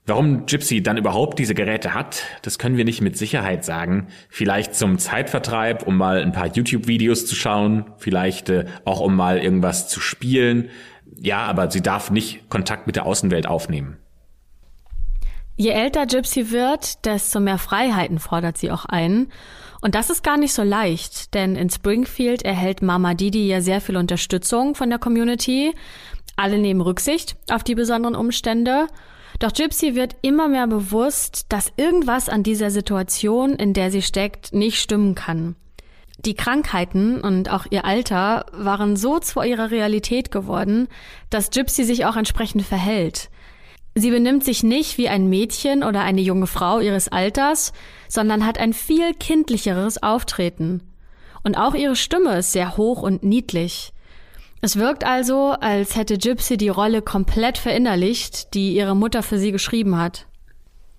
Warum Gypsy dann überhaupt diese Geräte hat, das können wir nicht mit Sicherheit sagen. Vielleicht zum Zeitvertreib, um mal ein paar YouTube-Videos zu schauen, vielleicht äh, auch um mal irgendwas zu spielen. Ja, aber sie darf nicht Kontakt mit der Außenwelt aufnehmen.
Je älter Gypsy wird, desto mehr Freiheiten fordert sie auch ein. Und das ist gar nicht so leicht, denn in Springfield erhält Mama Didi ja sehr viel Unterstützung von der Community. Alle nehmen Rücksicht auf die besonderen Umstände. Doch Gypsy wird immer mehr bewusst, dass irgendwas an dieser Situation, in der sie steckt, nicht stimmen kann. Die Krankheiten und auch ihr Alter waren so zu ihrer Realität geworden, dass Gypsy sich auch entsprechend verhält. Sie benimmt sich nicht wie ein Mädchen oder eine junge Frau ihres Alters, sondern hat ein viel kindlicheres Auftreten. Und auch ihre Stimme ist sehr hoch und niedlich. Es wirkt also, als hätte Gypsy die Rolle komplett verinnerlicht, die ihre Mutter für sie geschrieben hat.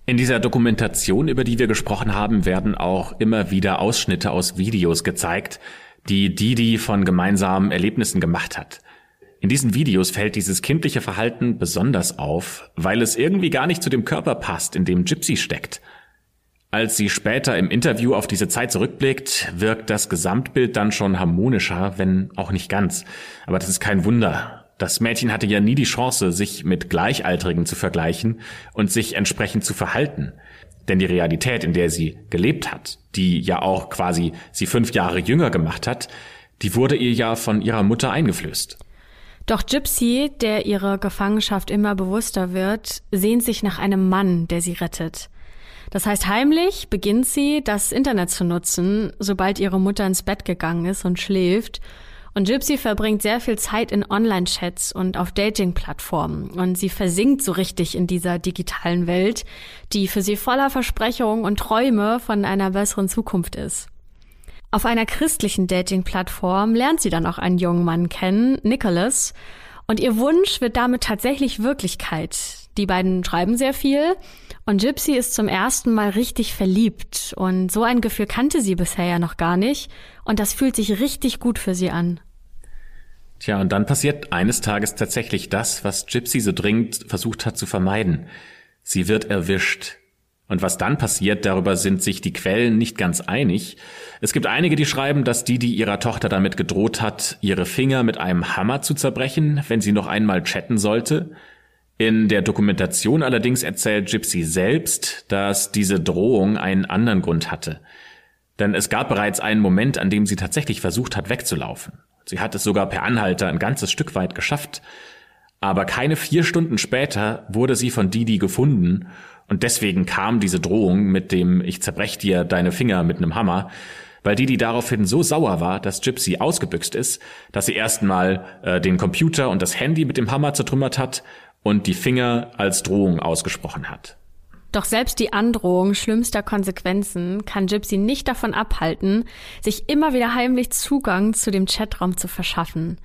In dieser Dokumentation, über die wir gesprochen haben, werden auch immer wieder Ausschnitte aus Videos gezeigt, die Didi von gemeinsamen Erlebnissen gemacht hat. In diesen Videos fällt dieses kindliche Verhalten besonders auf, weil es irgendwie gar nicht zu dem Körper passt, in dem Gypsy steckt. Als sie später im Interview auf diese Zeit zurückblickt, wirkt das Gesamtbild dann schon harmonischer, wenn auch nicht ganz. Aber das ist kein Wunder. Das Mädchen hatte ja nie die Chance, sich mit Gleichaltrigen zu vergleichen und sich entsprechend zu verhalten. Denn die Realität, in der sie gelebt hat, die ja auch quasi sie fünf Jahre jünger gemacht hat, die wurde ihr ja von ihrer Mutter eingeflößt.
Doch Gypsy, der ihre Gefangenschaft immer bewusster wird, sehnt sich nach einem Mann, der sie rettet. Das heißt, heimlich beginnt sie, das Internet zu nutzen, sobald ihre Mutter ins Bett gegangen ist und schläft. Und Gypsy verbringt sehr viel Zeit in Online-Chats und auf Dating-Plattformen. Und sie versinkt so richtig in dieser digitalen Welt, die für sie voller Versprechungen und Träume von einer besseren Zukunft ist. Auf einer christlichen Dating-Plattform lernt sie dann auch einen jungen Mann kennen, Nicholas, und ihr Wunsch wird damit tatsächlich Wirklichkeit. Die beiden schreiben sehr viel und Gypsy ist zum ersten Mal richtig verliebt und so ein Gefühl kannte sie bisher ja noch gar nicht und das fühlt sich richtig gut für sie an.
Tja, und dann passiert eines Tages tatsächlich das, was Gypsy so dringend versucht hat zu vermeiden. Sie wird erwischt. Und was dann passiert, darüber sind sich die Quellen nicht ganz einig. Es gibt einige, die schreiben, dass die, die ihrer Tochter damit gedroht hat, ihre Finger mit einem Hammer zu zerbrechen, wenn sie noch einmal chatten sollte. In der Dokumentation allerdings erzählt Gypsy selbst, dass diese Drohung einen anderen Grund hatte. Denn es gab bereits einen Moment, an dem sie tatsächlich versucht hat, wegzulaufen. Sie hat es sogar per Anhalter ein ganzes Stück weit geschafft. Aber keine vier Stunden später wurde sie von Didi gefunden und deswegen kam diese Drohung mit dem Ich zerbrech dir deine Finger mit einem Hammer, weil Didi daraufhin so sauer war, dass Gypsy ausgebüxt ist, dass sie erstmal äh, den Computer und das Handy mit dem Hammer zertrümmert hat und die Finger als Drohung ausgesprochen hat.
Doch selbst die Androhung schlimmster Konsequenzen kann Gypsy nicht davon abhalten, sich immer wieder heimlich Zugang zu dem Chatraum zu verschaffen.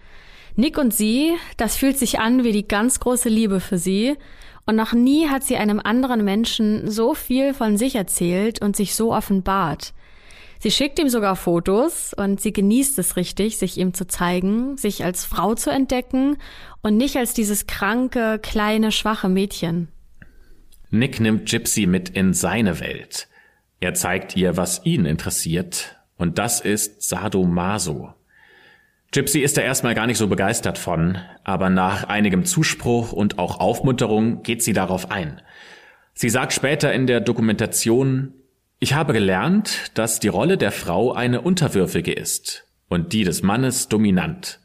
Nick und sie, das fühlt sich an wie die ganz große Liebe für sie. Und noch nie hat sie einem anderen Menschen so viel von sich erzählt und sich so offenbart. Sie schickt ihm sogar Fotos und sie genießt es richtig, sich ihm zu zeigen, sich als Frau zu entdecken und nicht als dieses kranke, kleine, schwache Mädchen.
Nick nimmt Gypsy mit in seine Welt. Er zeigt ihr, was ihn interessiert, und das ist Sadomaso. Gypsy ist da erstmal gar nicht so begeistert von, aber nach einigem Zuspruch und auch Aufmunterung geht sie darauf ein. Sie sagt später in der Dokumentation, ich habe gelernt, dass die Rolle der Frau eine unterwürfige ist und die des Mannes dominant.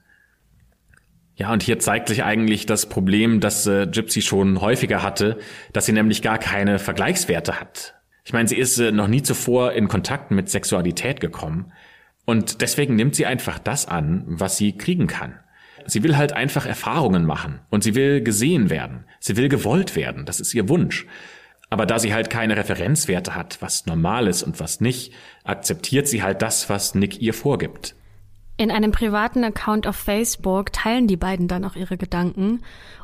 Ja, und hier zeigt sich eigentlich das Problem, das äh, Gypsy schon häufiger hatte, dass sie nämlich gar keine Vergleichswerte hat. Ich meine, sie ist äh, noch nie zuvor in Kontakt mit Sexualität gekommen. Und deswegen nimmt sie einfach das an, was sie kriegen kann. Sie will halt einfach Erfahrungen machen und sie will gesehen werden. Sie will gewollt werden. Das ist ihr Wunsch. Aber da sie halt keine Referenzwerte hat, was normal ist und was nicht, akzeptiert sie halt das, was Nick ihr vorgibt.
In einem privaten Account auf Facebook teilen die beiden dann auch ihre Gedanken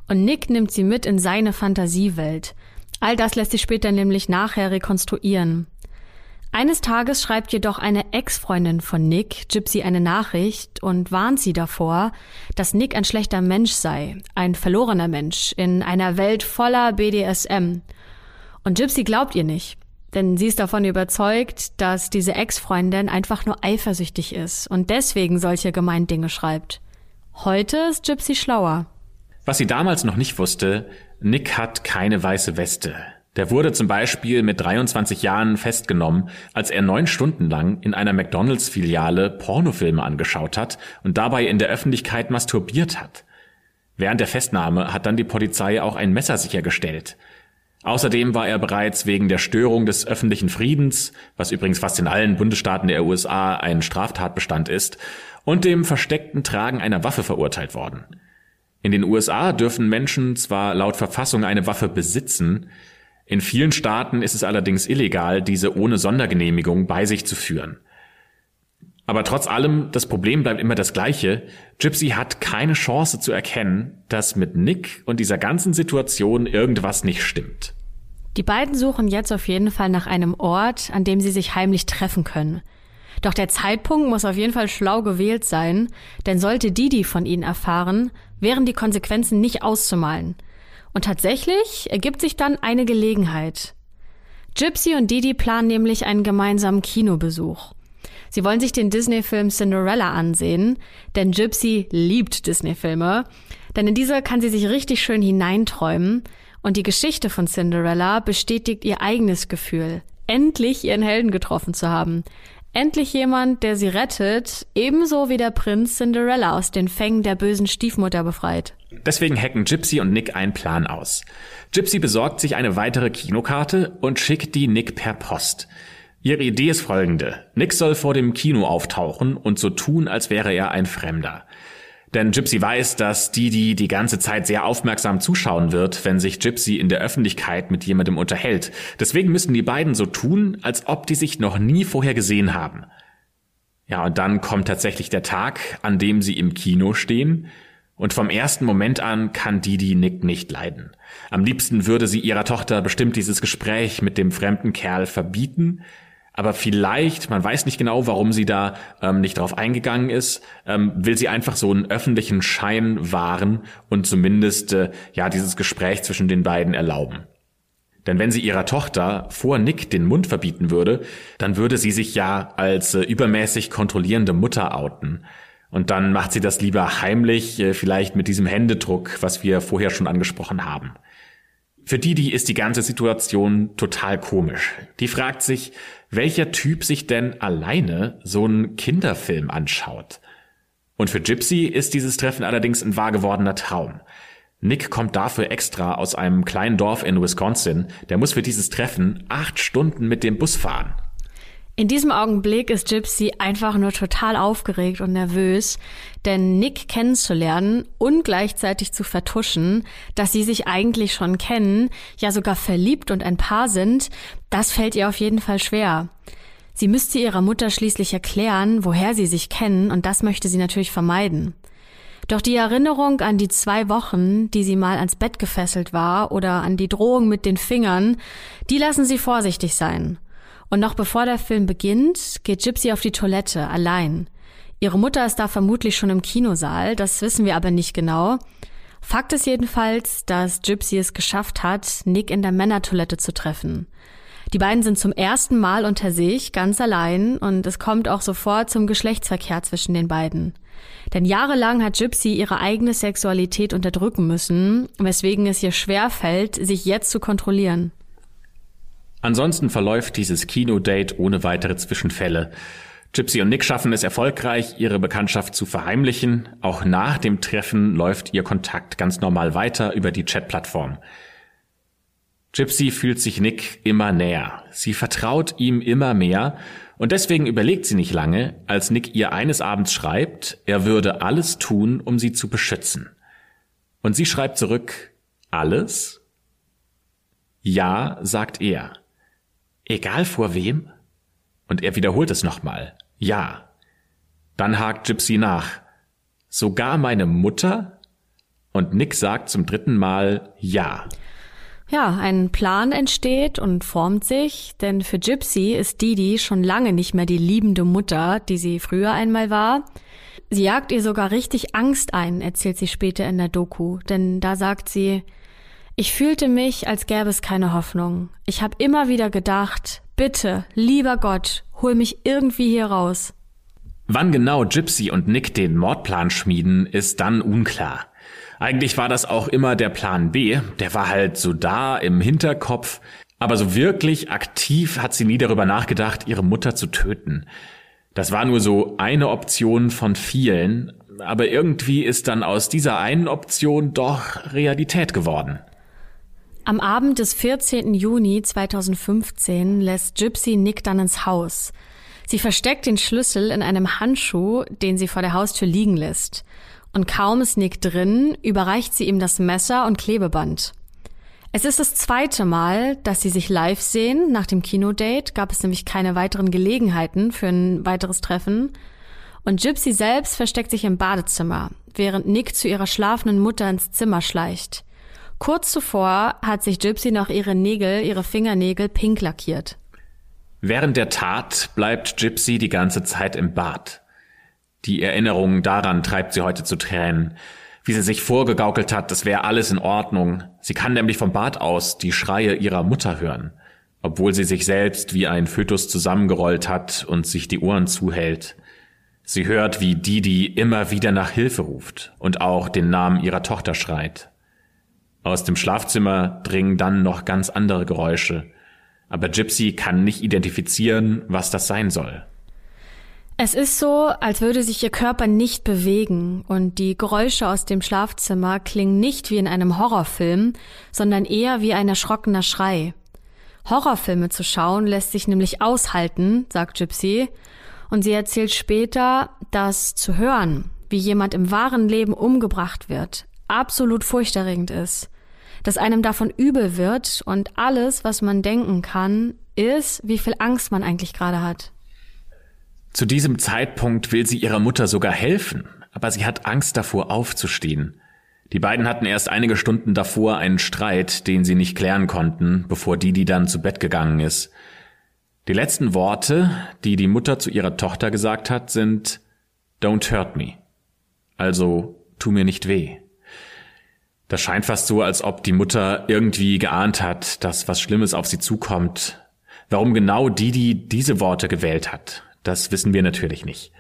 und Nick nimmt sie mit in seine Fantasiewelt. All das lässt sich später nämlich nachher rekonstruieren. Eines Tages schreibt jedoch eine Ex-Freundin von Nick Gypsy eine Nachricht und warnt sie davor, dass Nick ein schlechter Mensch sei, ein verlorener Mensch in einer Welt voller BDSM. Und Gypsy glaubt ihr nicht, denn sie ist davon überzeugt, dass diese Ex-Freundin einfach nur eifersüchtig ist und deswegen solche gemeinen Dinge schreibt. Heute ist Gypsy schlauer.
Was sie damals noch nicht wusste, Nick hat keine weiße Weste. Der wurde zum Beispiel mit 23 Jahren festgenommen, als er neun Stunden lang in einer McDonalds-Filiale Pornofilme angeschaut hat und dabei in der Öffentlichkeit masturbiert hat. Während der Festnahme hat dann die Polizei auch ein Messer sichergestellt. Außerdem war er bereits wegen der Störung des öffentlichen Friedens, was übrigens fast in allen Bundesstaaten der USA ein Straftatbestand ist, und dem versteckten Tragen einer Waffe verurteilt worden. In den USA dürfen Menschen zwar laut Verfassung eine Waffe besitzen, in vielen Staaten ist es allerdings illegal, diese ohne Sondergenehmigung bei sich zu führen. Aber trotz allem, das Problem bleibt immer das gleiche. Gypsy hat keine Chance zu erkennen, dass mit Nick und dieser ganzen Situation irgendwas nicht stimmt.
Die beiden suchen jetzt auf jeden Fall nach einem Ort, an dem sie sich heimlich treffen können. Doch der Zeitpunkt muss auf jeden Fall schlau gewählt sein, denn sollte Didi von ihnen erfahren, wären die Konsequenzen nicht auszumalen. Und tatsächlich ergibt sich dann eine Gelegenheit. Gypsy und Didi planen nämlich einen gemeinsamen Kinobesuch. Sie wollen sich den Disney-Film Cinderella ansehen, denn Gypsy liebt Disney-Filme. Denn in diese kann sie sich richtig schön hineinträumen. Und die Geschichte von Cinderella bestätigt ihr eigenes Gefühl, endlich ihren Helden getroffen zu haben. Endlich jemand, der sie rettet, ebenso wie der Prinz Cinderella aus den Fängen der bösen Stiefmutter befreit.
Deswegen hacken Gypsy und Nick einen Plan aus. Gypsy besorgt sich eine weitere Kinokarte und schickt die Nick per Post. Ihre Idee ist folgende. Nick soll vor dem Kino auftauchen und so tun, als wäre er ein Fremder. Denn Gypsy weiß, dass Didi die ganze Zeit sehr aufmerksam zuschauen wird, wenn sich Gypsy in der Öffentlichkeit mit jemandem unterhält. Deswegen müssen die beiden so tun, als ob die sich noch nie vorher gesehen haben. Ja, und dann kommt tatsächlich der Tag, an dem sie im Kino stehen. Und vom ersten Moment an kann Didi Nick nicht leiden. Am liebsten würde sie ihrer Tochter bestimmt dieses Gespräch mit dem fremden Kerl verbieten, aber vielleicht, man weiß nicht genau, warum sie da ähm, nicht drauf eingegangen ist, ähm, will sie einfach so einen öffentlichen Schein wahren und zumindest äh, ja dieses Gespräch zwischen den beiden erlauben. Denn wenn sie ihrer Tochter vor Nick den Mund verbieten würde, dann würde sie sich ja als äh, übermäßig kontrollierende Mutter outen. Und dann macht sie das lieber heimlich, äh, vielleicht mit diesem Händedruck, was wir vorher schon angesprochen haben. Für Didi ist die ganze Situation total komisch. Die fragt sich, welcher Typ sich denn alleine so einen Kinderfilm anschaut. Und für Gypsy ist dieses Treffen allerdings ein wahr gewordener Traum. Nick kommt dafür extra aus einem kleinen Dorf in Wisconsin. Der muss für dieses Treffen acht Stunden mit dem Bus fahren.
In diesem Augenblick ist Gypsy einfach nur total aufgeregt und nervös, denn Nick kennenzulernen und gleichzeitig zu vertuschen, dass sie sich eigentlich schon kennen, ja sogar verliebt und ein Paar sind, das fällt ihr auf jeden Fall schwer. Sie müsste ihrer Mutter schließlich erklären, woher sie sich kennen, und das möchte sie natürlich vermeiden. Doch die Erinnerung an die zwei Wochen, die sie mal ans Bett gefesselt war, oder an die Drohung mit den Fingern, die lassen sie vorsichtig sein. Und noch bevor der Film beginnt, geht Gypsy auf die Toilette, allein. Ihre Mutter ist da vermutlich schon im Kinosaal, das wissen wir aber nicht genau. Fakt ist jedenfalls, dass Gypsy es geschafft hat, Nick in der Männertoilette zu treffen. Die beiden sind zum ersten Mal unter sich, ganz allein, und es kommt auch sofort zum Geschlechtsverkehr zwischen den beiden. Denn jahrelang hat Gypsy ihre eigene Sexualität unterdrücken müssen, weswegen es ihr schwer fällt, sich jetzt zu kontrollieren.
Ansonsten verläuft dieses Kinodate ohne weitere Zwischenfälle. Gypsy und Nick schaffen es erfolgreich, ihre Bekanntschaft zu verheimlichen. Auch nach dem Treffen läuft ihr Kontakt ganz normal weiter über die Chatplattform. Gypsy fühlt sich Nick immer näher. Sie vertraut ihm immer mehr und deswegen überlegt sie nicht lange, als Nick ihr eines Abends schreibt, er würde alles tun, um sie zu beschützen. Und sie schreibt zurück, alles? Ja, sagt er. Egal vor wem? Und er wiederholt es nochmal. Ja. Dann hakt Gypsy nach. Sogar meine Mutter? Und Nick sagt zum dritten Mal Ja.
Ja, ein Plan entsteht und formt sich, denn für Gypsy ist Didi schon lange nicht mehr die liebende Mutter, die sie früher einmal war. Sie jagt ihr sogar richtig Angst ein, erzählt sie später in der Doku, denn da sagt sie, ich fühlte mich, als gäbe es keine Hoffnung. Ich habe immer wieder gedacht, bitte, lieber Gott, hol mich irgendwie hier raus.
Wann genau Gypsy und Nick den Mordplan schmieden, ist dann unklar. Eigentlich war das auch immer der Plan B, der war halt so da im Hinterkopf, aber so wirklich aktiv hat sie nie darüber nachgedacht, ihre Mutter zu töten. Das war nur so eine Option von vielen, aber irgendwie ist dann aus dieser einen Option doch Realität geworden.
Am Abend des 14. Juni 2015 lässt Gypsy Nick dann ins Haus. Sie versteckt den Schlüssel in einem Handschuh, den sie vor der Haustür liegen lässt und kaum ist Nick drin, überreicht sie ihm das Messer und Klebeband. Es ist das zweite Mal, dass sie sich live sehen. Nach dem Kinodate gab es nämlich keine weiteren Gelegenheiten für ein weiteres Treffen. Und Gypsy selbst versteckt sich im Badezimmer, während Nick zu ihrer schlafenden Mutter ins Zimmer schleicht. Kurz zuvor hat sich Gypsy noch ihre Nägel, ihre Fingernägel pink lackiert.
Während der Tat bleibt Gypsy die ganze Zeit im Bad. Die Erinnerung daran treibt sie heute zu Tränen. Wie sie sich vorgegaukelt hat, es wäre alles in Ordnung. Sie kann nämlich vom Bad aus die Schreie ihrer Mutter hören, obwohl sie sich selbst wie ein Fötus zusammengerollt hat und sich die Ohren zuhält. Sie hört, wie Didi immer wieder nach Hilfe ruft und auch den Namen ihrer Tochter schreit. Aus dem Schlafzimmer dringen dann noch ganz andere Geräusche, aber Gypsy kann nicht identifizieren, was das sein soll.
Es ist so, als würde sich ihr Körper nicht bewegen und die Geräusche aus dem Schlafzimmer klingen nicht wie in einem Horrorfilm, sondern eher wie ein erschrockener Schrei. Horrorfilme zu schauen lässt sich nämlich aushalten, sagt Gypsy, und sie erzählt später, dass zu hören, wie jemand im wahren Leben umgebracht wird, absolut furchterregend ist, dass einem davon übel wird und alles, was man denken kann, ist, wie viel Angst man eigentlich gerade hat.
Zu diesem Zeitpunkt will sie ihrer Mutter sogar helfen, aber sie hat Angst davor aufzustehen. Die beiden hatten erst einige Stunden davor einen Streit, den sie nicht klären konnten, bevor Didi dann zu Bett gegangen ist. Die letzten Worte, die die Mutter zu ihrer Tochter gesagt hat, sind Don't hurt me. Also tu mir nicht weh. Das scheint fast so, als ob die Mutter irgendwie geahnt hat, dass was Schlimmes auf sie zukommt. Warum genau Didi diese Worte gewählt hat, das wissen wir natürlich nicht.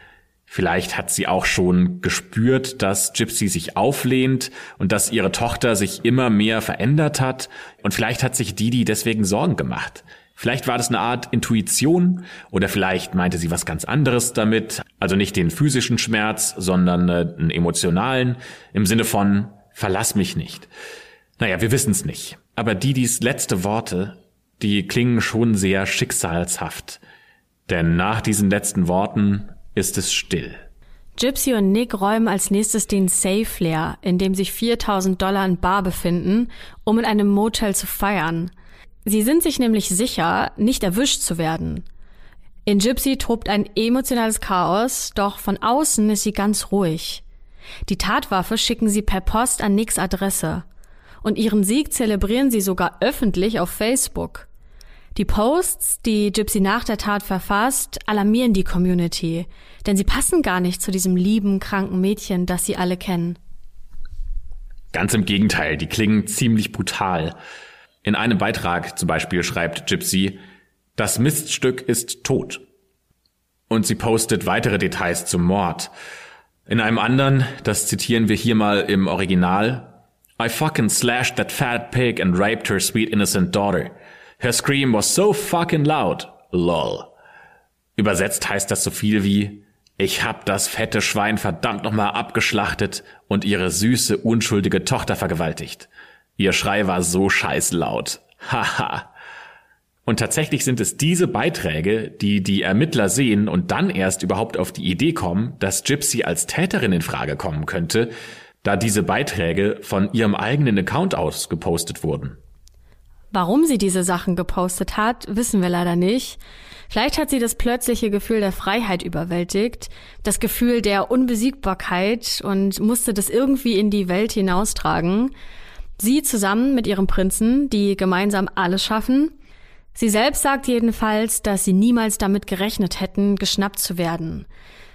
Vielleicht hat sie auch schon gespürt, dass Gypsy sich auflehnt und dass ihre Tochter sich immer mehr verändert hat. Und vielleicht hat sich Didi deswegen Sorgen gemacht. Vielleicht war das eine Art Intuition oder vielleicht meinte sie was ganz anderes damit. Also nicht den physischen Schmerz, sondern äh, einen emotionalen im Sinne von verlass mich nicht. Naja, wir wissen es nicht. Aber Didis letzte Worte, die klingen schon sehr schicksalshaft. Denn nach diesen letzten Worten ist es still.
Gypsy und Nick räumen als nächstes den Safe leer, in dem sich 4000 Dollar in Bar befinden, um in einem Motel zu feiern. Sie sind sich nämlich sicher, nicht erwischt zu werden. In Gypsy tobt ein emotionales Chaos, doch von außen ist sie ganz ruhig. Die Tatwaffe schicken sie per Post an Nicks Adresse. Und ihren Sieg zelebrieren sie sogar öffentlich auf Facebook. Die Posts, die Gypsy nach der Tat verfasst, alarmieren die Community, denn sie passen gar nicht zu diesem lieben, kranken Mädchen, das sie alle kennen.
Ganz im Gegenteil, die klingen ziemlich brutal. In einem Beitrag zum Beispiel schreibt Gypsy, das Miststück ist tot. Und sie postet weitere Details zum Mord. In einem anderen, das zitieren wir hier mal im Original, I fucking slashed that fat pig and raped her sweet innocent daughter. Her scream was so fucking loud. Lol. Übersetzt heißt das so viel wie, ich hab das fette Schwein verdammt nochmal abgeschlachtet und ihre süße, unschuldige Tochter vergewaltigt. Ihr Schrei war so scheißlaut. Haha. Und tatsächlich sind es diese Beiträge, die die Ermittler sehen und dann erst überhaupt auf die Idee kommen, dass Gypsy als Täterin in Frage kommen könnte, da diese Beiträge von ihrem eigenen Account aus gepostet wurden.
Warum sie diese Sachen gepostet hat, wissen wir leider nicht. Vielleicht hat sie das plötzliche Gefühl der Freiheit überwältigt, das Gefühl der Unbesiegbarkeit und musste das irgendwie in die Welt hinaustragen. Sie zusammen mit ihrem Prinzen, die gemeinsam alles schaffen. Sie selbst sagt jedenfalls, dass sie niemals damit gerechnet hätten, geschnappt zu werden.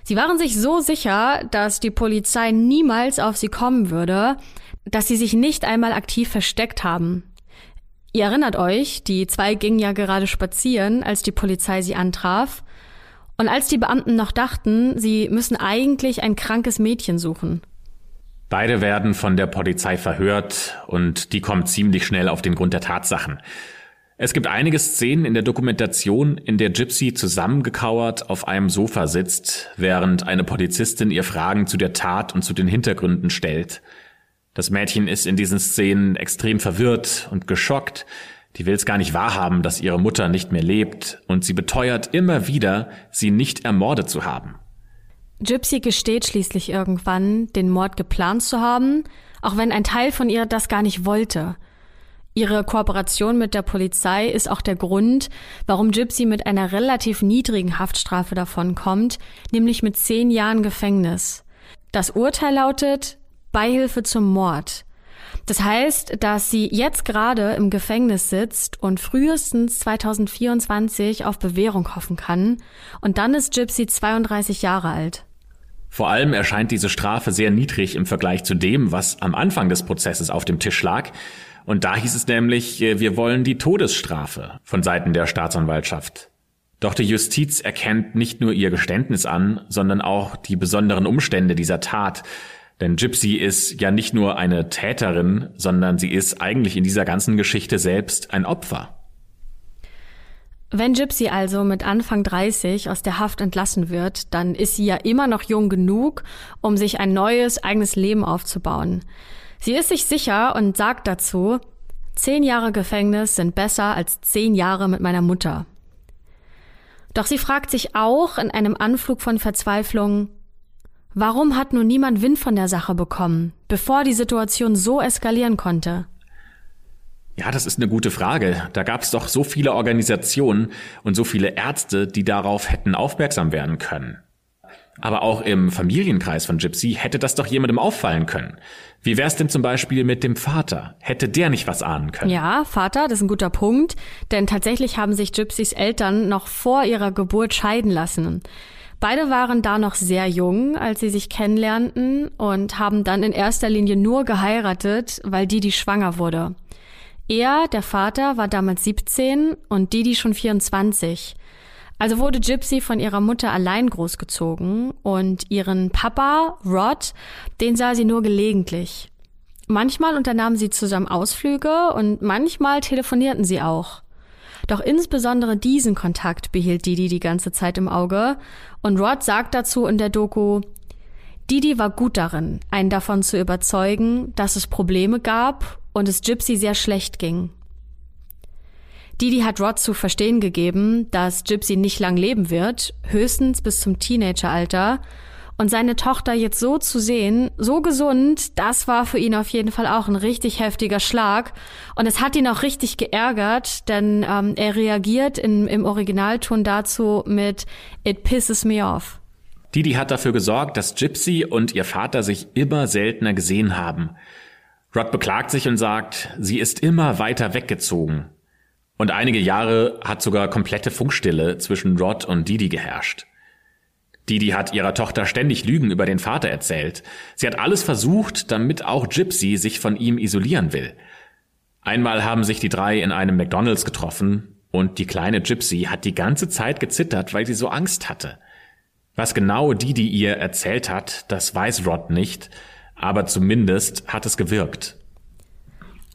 Sie waren sich so sicher, dass die Polizei niemals auf sie kommen würde, dass sie sich nicht einmal aktiv versteckt haben. Ihr erinnert euch, die zwei gingen ja gerade spazieren, als die Polizei sie antraf. Und als die Beamten noch dachten, sie müssen eigentlich ein krankes Mädchen suchen.
Beide werden von der Polizei verhört und die kommt ziemlich schnell auf den Grund der Tatsachen. Es gibt einige Szenen in der Dokumentation, in der Gypsy zusammengekauert auf einem Sofa sitzt, während eine Polizistin ihr Fragen zu der Tat und zu den Hintergründen stellt. Das Mädchen ist in diesen Szenen extrem verwirrt und geschockt. Die will es gar nicht wahrhaben, dass ihre Mutter nicht mehr lebt und sie beteuert immer wieder, sie nicht ermordet zu haben.
Gypsy gesteht schließlich irgendwann, den Mord geplant zu haben, auch wenn ein Teil von ihr das gar nicht wollte. Ihre Kooperation mit der Polizei ist auch der Grund, warum Gypsy mit einer relativ niedrigen Haftstrafe davonkommt, nämlich mit zehn Jahren Gefängnis. Das Urteil lautet Beihilfe zum Mord. Das heißt, dass sie jetzt gerade im Gefängnis sitzt und frühestens 2024 auf Bewährung hoffen kann. Und dann ist Gypsy 32 Jahre alt.
Vor allem erscheint diese Strafe sehr niedrig im Vergleich zu dem, was am Anfang des Prozesses auf dem Tisch lag. Und da hieß es nämlich, äh, wir wollen die Todesstrafe von Seiten der Staatsanwaltschaft. Doch die Justiz erkennt nicht nur ihr Geständnis an, sondern auch die besonderen Umstände dieser Tat, denn Gypsy ist ja nicht nur eine Täterin, sondern sie ist eigentlich in dieser ganzen Geschichte selbst ein Opfer.
Wenn Gypsy also mit Anfang 30 aus der Haft entlassen wird, dann ist sie ja immer noch jung genug, um sich ein neues eigenes Leben aufzubauen. Sie ist sich sicher und sagt dazu, zehn Jahre Gefängnis sind besser als zehn Jahre mit meiner Mutter. Doch sie fragt sich auch in einem Anflug von Verzweiflung, Warum hat nun niemand Wind von der Sache bekommen, bevor die Situation so eskalieren konnte?
Ja, das ist eine gute Frage. Da gab es doch so viele Organisationen und so viele Ärzte, die darauf hätten aufmerksam werden können. Aber auch im Familienkreis von Gypsy hätte das doch jemandem auffallen können. Wie wär's denn zum Beispiel mit dem Vater? Hätte der nicht was ahnen können?
Ja, Vater, das ist ein guter Punkt, denn tatsächlich haben sich Gypsys Eltern noch vor ihrer Geburt scheiden lassen. Beide waren da noch sehr jung, als sie sich kennenlernten und haben dann in erster Linie nur geheiratet, weil Didi schwanger wurde. Er, der Vater, war damals 17 und Didi schon 24. Also wurde Gypsy von ihrer Mutter allein großgezogen und ihren Papa, Rod, den sah sie nur gelegentlich. Manchmal unternahmen sie zusammen Ausflüge und manchmal telefonierten sie auch. Doch insbesondere diesen Kontakt behielt Didi die ganze Zeit im Auge. Und Rod sagt dazu in der Doku, Didi war gut darin, einen davon zu überzeugen, dass es Probleme gab und es Gypsy sehr schlecht ging. Didi hat Rod zu verstehen gegeben, dass Gypsy nicht lang leben wird, höchstens bis zum Teenageralter, und seine Tochter jetzt so zu sehen, so gesund, das war für ihn auf jeden Fall auch ein richtig heftiger Schlag. Und es hat ihn auch richtig geärgert, denn ähm, er reagiert in, im Originalton dazu mit It pisses me off.
Didi hat dafür gesorgt, dass Gypsy und ihr Vater sich immer seltener gesehen haben. Rod beklagt sich und sagt, sie ist immer weiter weggezogen. Und einige Jahre hat sogar komplette Funkstille zwischen Rod und Didi geherrscht. Didi hat ihrer Tochter ständig Lügen über den Vater erzählt. Sie hat alles versucht, damit auch Gypsy sich von ihm isolieren will. Einmal haben sich die drei in einem McDonald's getroffen und die kleine Gypsy hat die ganze Zeit gezittert, weil sie so Angst hatte. Was genau Didi ihr erzählt hat, das weiß Rod nicht, aber zumindest hat es gewirkt.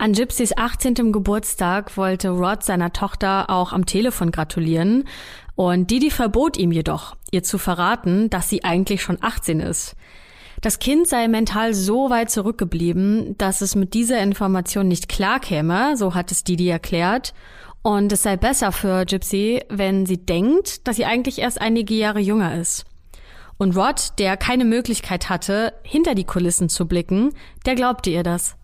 An Gypsys 18. Geburtstag wollte Rod seiner Tochter auch am Telefon gratulieren und Didi verbot ihm jedoch, ihr zu verraten, dass sie eigentlich schon 18 ist. Das Kind sei mental so weit zurückgeblieben, dass es mit dieser Information nicht klarkäme, so hat es Didi erklärt, und es sei besser für Gypsy, wenn sie denkt, dass sie eigentlich erst einige Jahre jünger ist. Und Rod, der keine Möglichkeit hatte, hinter die Kulissen zu blicken, der glaubte ihr das.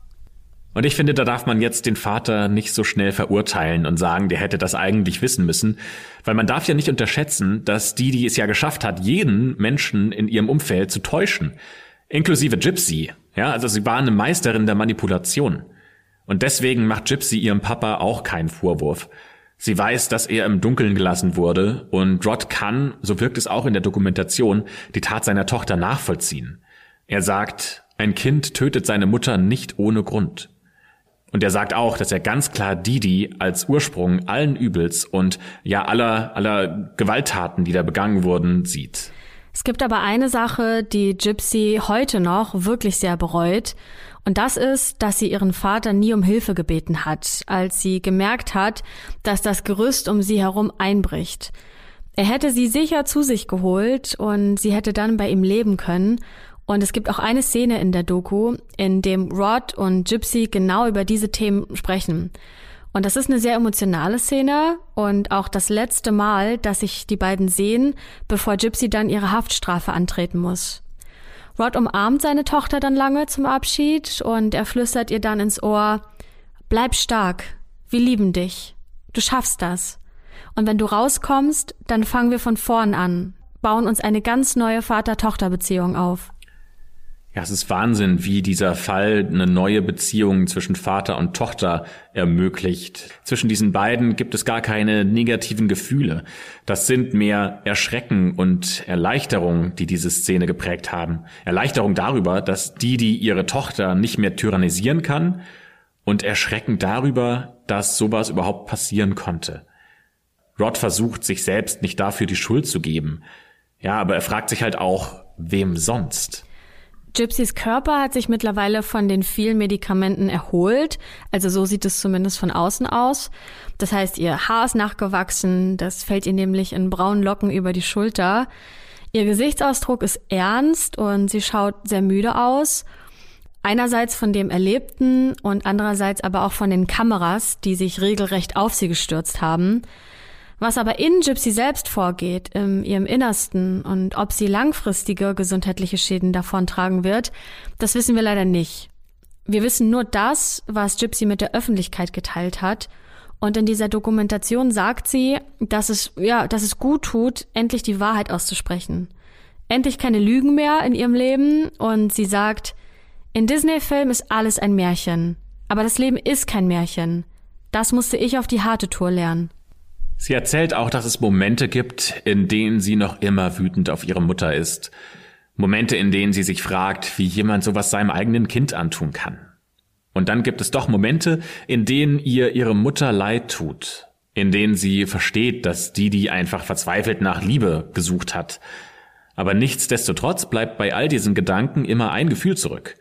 Und ich finde, da darf man jetzt den Vater nicht so schnell verurteilen und sagen, der hätte das eigentlich wissen müssen. Weil man darf ja nicht unterschätzen, dass die, die es ja geschafft hat, jeden Menschen in ihrem Umfeld zu täuschen. Inklusive Gypsy. Ja, also sie war eine Meisterin der Manipulation. Und deswegen macht Gypsy ihrem Papa auch keinen Vorwurf. Sie weiß, dass er im Dunkeln gelassen wurde und Rod kann, so wirkt es auch in der Dokumentation, die Tat seiner Tochter nachvollziehen. Er sagt, ein Kind tötet seine Mutter nicht ohne Grund. Und er sagt auch, dass er ganz klar Didi als Ursprung allen Übels und ja aller, aller Gewalttaten, die da begangen wurden, sieht.
Es gibt aber eine Sache, die Gypsy heute noch wirklich sehr bereut. Und das ist, dass sie ihren Vater nie um Hilfe gebeten hat, als sie gemerkt hat, dass das Gerüst um sie herum einbricht. Er hätte sie sicher zu sich geholt und sie hätte dann bei ihm leben können und es gibt auch eine Szene in der Doku, in dem Rod und Gypsy genau über diese Themen sprechen. Und das ist eine sehr emotionale Szene und auch das letzte Mal, dass sich die beiden sehen, bevor Gypsy dann ihre Haftstrafe antreten muss. Rod umarmt seine Tochter dann lange zum Abschied und er flüstert ihr dann ins Ohr, bleib stark, wir lieben dich, du schaffst das. Und wenn du rauskommst, dann fangen wir von vorn an, bauen uns eine ganz neue Vater-Tochter-Beziehung auf.
Ja, es ist Wahnsinn, wie dieser Fall eine neue Beziehung zwischen Vater und Tochter ermöglicht. Zwischen diesen beiden gibt es gar keine negativen Gefühle. Das sind mehr Erschrecken und Erleichterung, die diese Szene geprägt haben. Erleichterung darüber, dass die, die ihre Tochter nicht mehr tyrannisieren kann und Erschrecken darüber, dass sowas überhaupt passieren konnte. Rod versucht, sich selbst nicht dafür die Schuld zu geben. Ja, aber er fragt sich halt auch, wem sonst?
Gypsys Körper hat sich mittlerweile von den vielen Medikamenten erholt. Also so sieht es zumindest von außen aus. Das heißt, ihr Haar ist nachgewachsen, das fällt ihr nämlich in braunen Locken über die Schulter. Ihr Gesichtsausdruck ist ernst und sie schaut sehr müde aus. Einerseits von dem Erlebten und andererseits aber auch von den Kameras, die sich regelrecht auf sie gestürzt haben. Was aber in Gypsy selbst vorgeht, in ihrem Innersten und ob sie langfristige gesundheitliche Schäden davontragen wird, das wissen wir leider nicht. Wir wissen nur das, was Gypsy mit der Öffentlichkeit geteilt hat. Und in dieser Dokumentation sagt sie, dass es, ja, dass es gut tut, endlich die Wahrheit auszusprechen. Endlich keine Lügen mehr in ihrem Leben. Und sie sagt, in Disney-Filmen ist alles ein Märchen. Aber das Leben ist kein Märchen. Das musste ich auf die harte Tour lernen.
Sie erzählt auch, dass es Momente gibt, in denen sie noch immer wütend auf ihre Mutter ist. Momente, in denen sie sich fragt, wie jemand sowas seinem eigenen Kind antun kann. Und dann gibt es doch Momente, in denen ihr ihre Mutter leid tut, in denen sie versteht, dass Didi einfach verzweifelt nach Liebe gesucht hat. Aber nichtsdestotrotz bleibt bei all diesen Gedanken immer ein Gefühl zurück.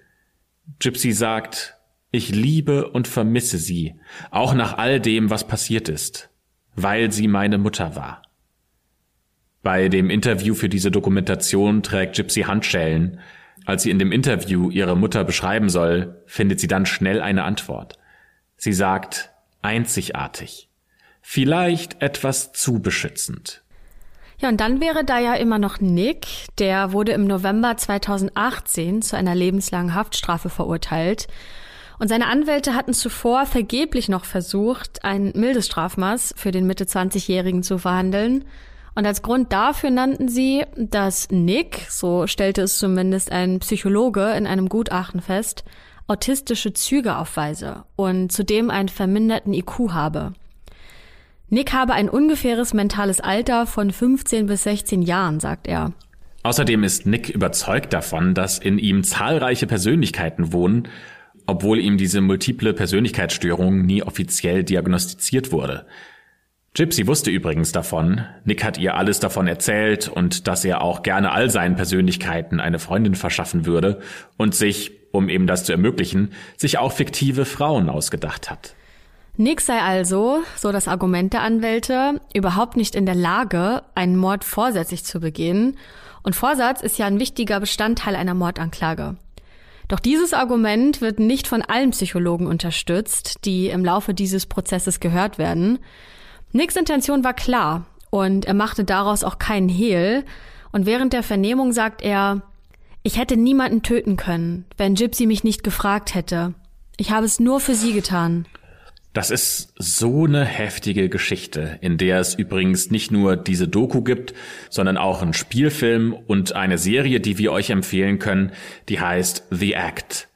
Gypsy sagt, ich liebe und vermisse sie, auch nach all dem, was passiert ist weil sie meine Mutter war. Bei dem Interview für diese Dokumentation trägt Gypsy Handschellen. Als sie in dem Interview ihre Mutter beschreiben soll, findet sie dann schnell eine Antwort. Sie sagt, einzigartig. Vielleicht etwas zu beschützend.
Ja, und dann wäre da ja immer noch Nick. Der wurde im November 2018 zu einer lebenslangen Haftstrafe verurteilt. Und seine Anwälte hatten zuvor vergeblich noch versucht, ein mildes Strafmaß für den Mitte 20-Jährigen zu verhandeln. Und als Grund dafür nannten sie, dass Nick, so stellte es zumindest ein Psychologe in einem Gutachten fest, autistische Züge aufweise und zudem einen verminderten IQ habe. Nick habe ein ungefähres mentales Alter von 15 bis 16 Jahren, sagt er.
Außerdem ist Nick überzeugt davon, dass in ihm zahlreiche Persönlichkeiten wohnen, obwohl ihm diese multiple Persönlichkeitsstörung nie offiziell diagnostiziert wurde. Gypsy wusste übrigens davon, Nick hat ihr alles davon erzählt und dass er auch gerne all seinen Persönlichkeiten eine Freundin verschaffen würde und sich, um eben das zu ermöglichen, sich auch fiktive Frauen ausgedacht hat.
Nick sei also, so das Argument der Anwälte, überhaupt nicht in der Lage, einen Mord vorsätzlich zu begehen. Und Vorsatz ist ja ein wichtiger Bestandteil einer Mordanklage. Doch dieses Argument wird nicht von allen Psychologen unterstützt, die im Laufe dieses Prozesses gehört werden. Nicks Intention war klar und er machte daraus auch keinen Hehl. Und während der Vernehmung sagt er, ich hätte niemanden töten können, wenn Gypsy mich nicht gefragt hätte. Ich habe es nur für sie getan.
Das ist so eine heftige Geschichte, in der es übrigens nicht nur diese Doku gibt, sondern auch einen Spielfilm und eine Serie, die wir euch empfehlen können, die heißt The Act.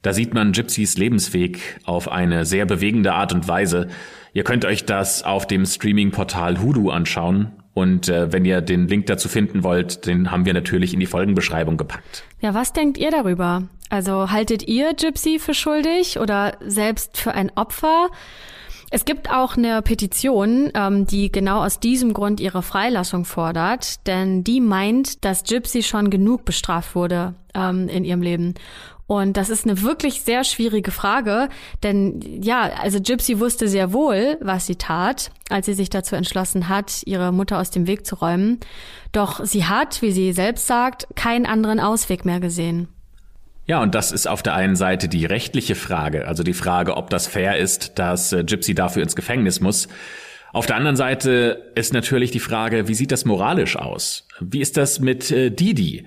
Da sieht man Gypsys Lebensweg auf eine sehr bewegende Art und Weise. Ihr könnt euch das auf dem Streaming-Portal Hoodoo anschauen. Und äh, wenn ihr den Link dazu finden wollt, den haben wir natürlich in die Folgenbeschreibung gepackt.
Ja, was denkt ihr darüber? Also haltet ihr Gypsy für schuldig oder selbst für ein Opfer? Es gibt auch eine Petition, ähm, die genau aus diesem Grund ihre Freilassung fordert, denn die meint, dass Gypsy schon genug bestraft wurde ähm, in ihrem Leben. Und das ist eine wirklich sehr schwierige Frage, denn ja, also Gypsy wusste sehr wohl, was sie tat, als sie sich dazu entschlossen hat, ihre Mutter aus dem Weg zu räumen. Doch sie hat, wie sie selbst sagt, keinen anderen Ausweg mehr gesehen.
Ja, und das ist auf der einen Seite die rechtliche Frage, also die Frage, ob das fair ist, dass äh, Gypsy dafür ins Gefängnis muss. Auf der anderen Seite ist natürlich die Frage, wie sieht das moralisch aus? Wie ist das mit äh, Didi?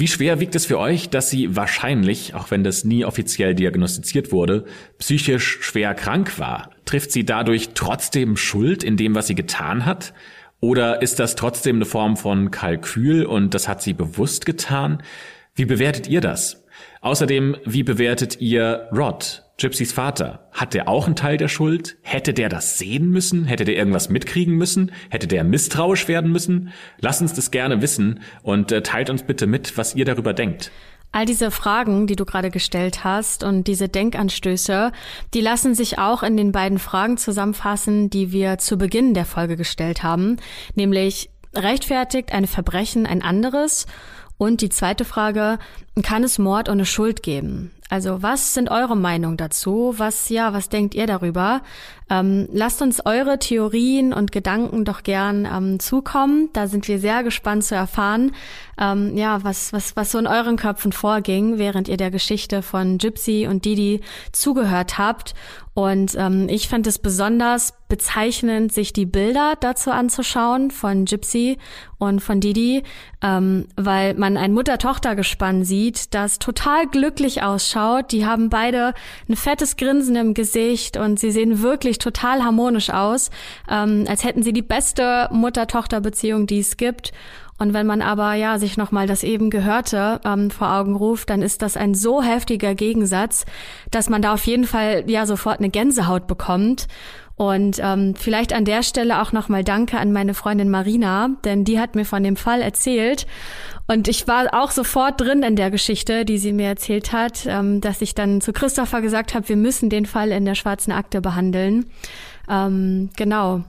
Wie schwer wiegt es für euch, dass sie wahrscheinlich, auch wenn das nie offiziell diagnostiziert wurde, psychisch schwer krank war? Trifft sie dadurch trotzdem Schuld in dem, was sie getan hat? Oder ist das trotzdem eine Form von Kalkül und das hat sie bewusst getan? Wie bewertet ihr das? Außerdem, wie bewertet ihr Rod, Gypsys Vater? Hat der auch einen Teil der Schuld? Hätte der das sehen müssen? Hätte der irgendwas mitkriegen müssen? Hätte der misstrauisch werden müssen? Lasst uns das gerne wissen und äh, teilt uns bitte mit, was ihr darüber denkt.
All diese Fragen, die du gerade gestellt hast und diese Denkanstöße, die lassen sich auch in den beiden Fragen zusammenfassen, die wir zu Beginn der Folge gestellt haben, nämlich rechtfertigt ein Verbrechen ein anderes und die zweite Frage, kann es Mord ohne Schuld geben? Also was sind eure Meinungen dazu? Was, ja, was denkt ihr darüber? Ähm, lasst uns eure Theorien und Gedanken doch gern ähm, zukommen. Da sind wir sehr gespannt zu erfahren, ähm, ja, was, was, was so in euren Köpfen vorging, während ihr der Geschichte von Gypsy und Didi zugehört habt. Und ähm, ich fand es besonders bezeichnend, sich die Bilder dazu anzuschauen von Gypsy und von Didi, ähm, weil man ein Mutter-Tochter-Gespann sieht, das total glücklich ausschaut. Die haben beide ein fettes Grinsen im Gesicht und sie sehen wirklich total harmonisch aus, ähm, als hätten sie die beste Mutter-Tochter-Beziehung, die es gibt. Und wenn man aber ja sich nochmal das eben Gehörte ähm, vor Augen ruft, dann ist das ein so heftiger Gegensatz, dass man da auf jeden Fall ja sofort eine Gänsehaut bekommt. Und ähm, vielleicht an der Stelle auch nochmal Danke an meine Freundin Marina, denn die hat mir von dem Fall erzählt. Und ich war auch sofort drin in der Geschichte, die sie mir erzählt hat, ähm, dass ich dann zu Christopher gesagt habe, wir müssen den Fall in der schwarzen Akte behandeln. Ähm, genau.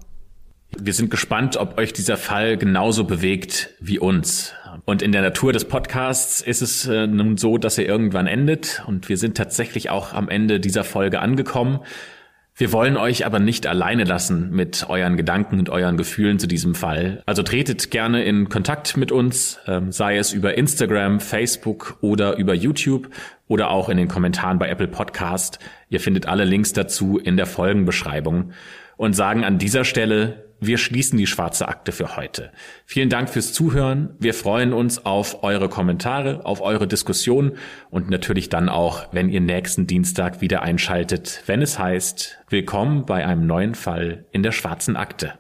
Wir sind gespannt, ob euch dieser Fall genauso bewegt wie uns. Und in der Natur des Podcasts ist es äh, nun so, dass er irgendwann endet. Und wir sind tatsächlich auch am Ende dieser Folge angekommen. Wir wollen euch aber nicht alleine lassen mit euren Gedanken und euren Gefühlen zu diesem Fall. Also tretet gerne in Kontakt mit uns, ähm, sei es über Instagram, Facebook oder über YouTube oder auch in den Kommentaren bei Apple Podcast. Ihr findet alle Links dazu in der Folgenbeschreibung und sagen an dieser Stelle wir schließen die schwarze Akte für heute. Vielen Dank fürs Zuhören. Wir freuen uns auf eure Kommentare, auf eure Diskussion und natürlich dann auch, wenn ihr nächsten Dienstag wieder einschaltet, wenn es heißt, willkommen bei einem neuen Fall in der schwarzen Akte.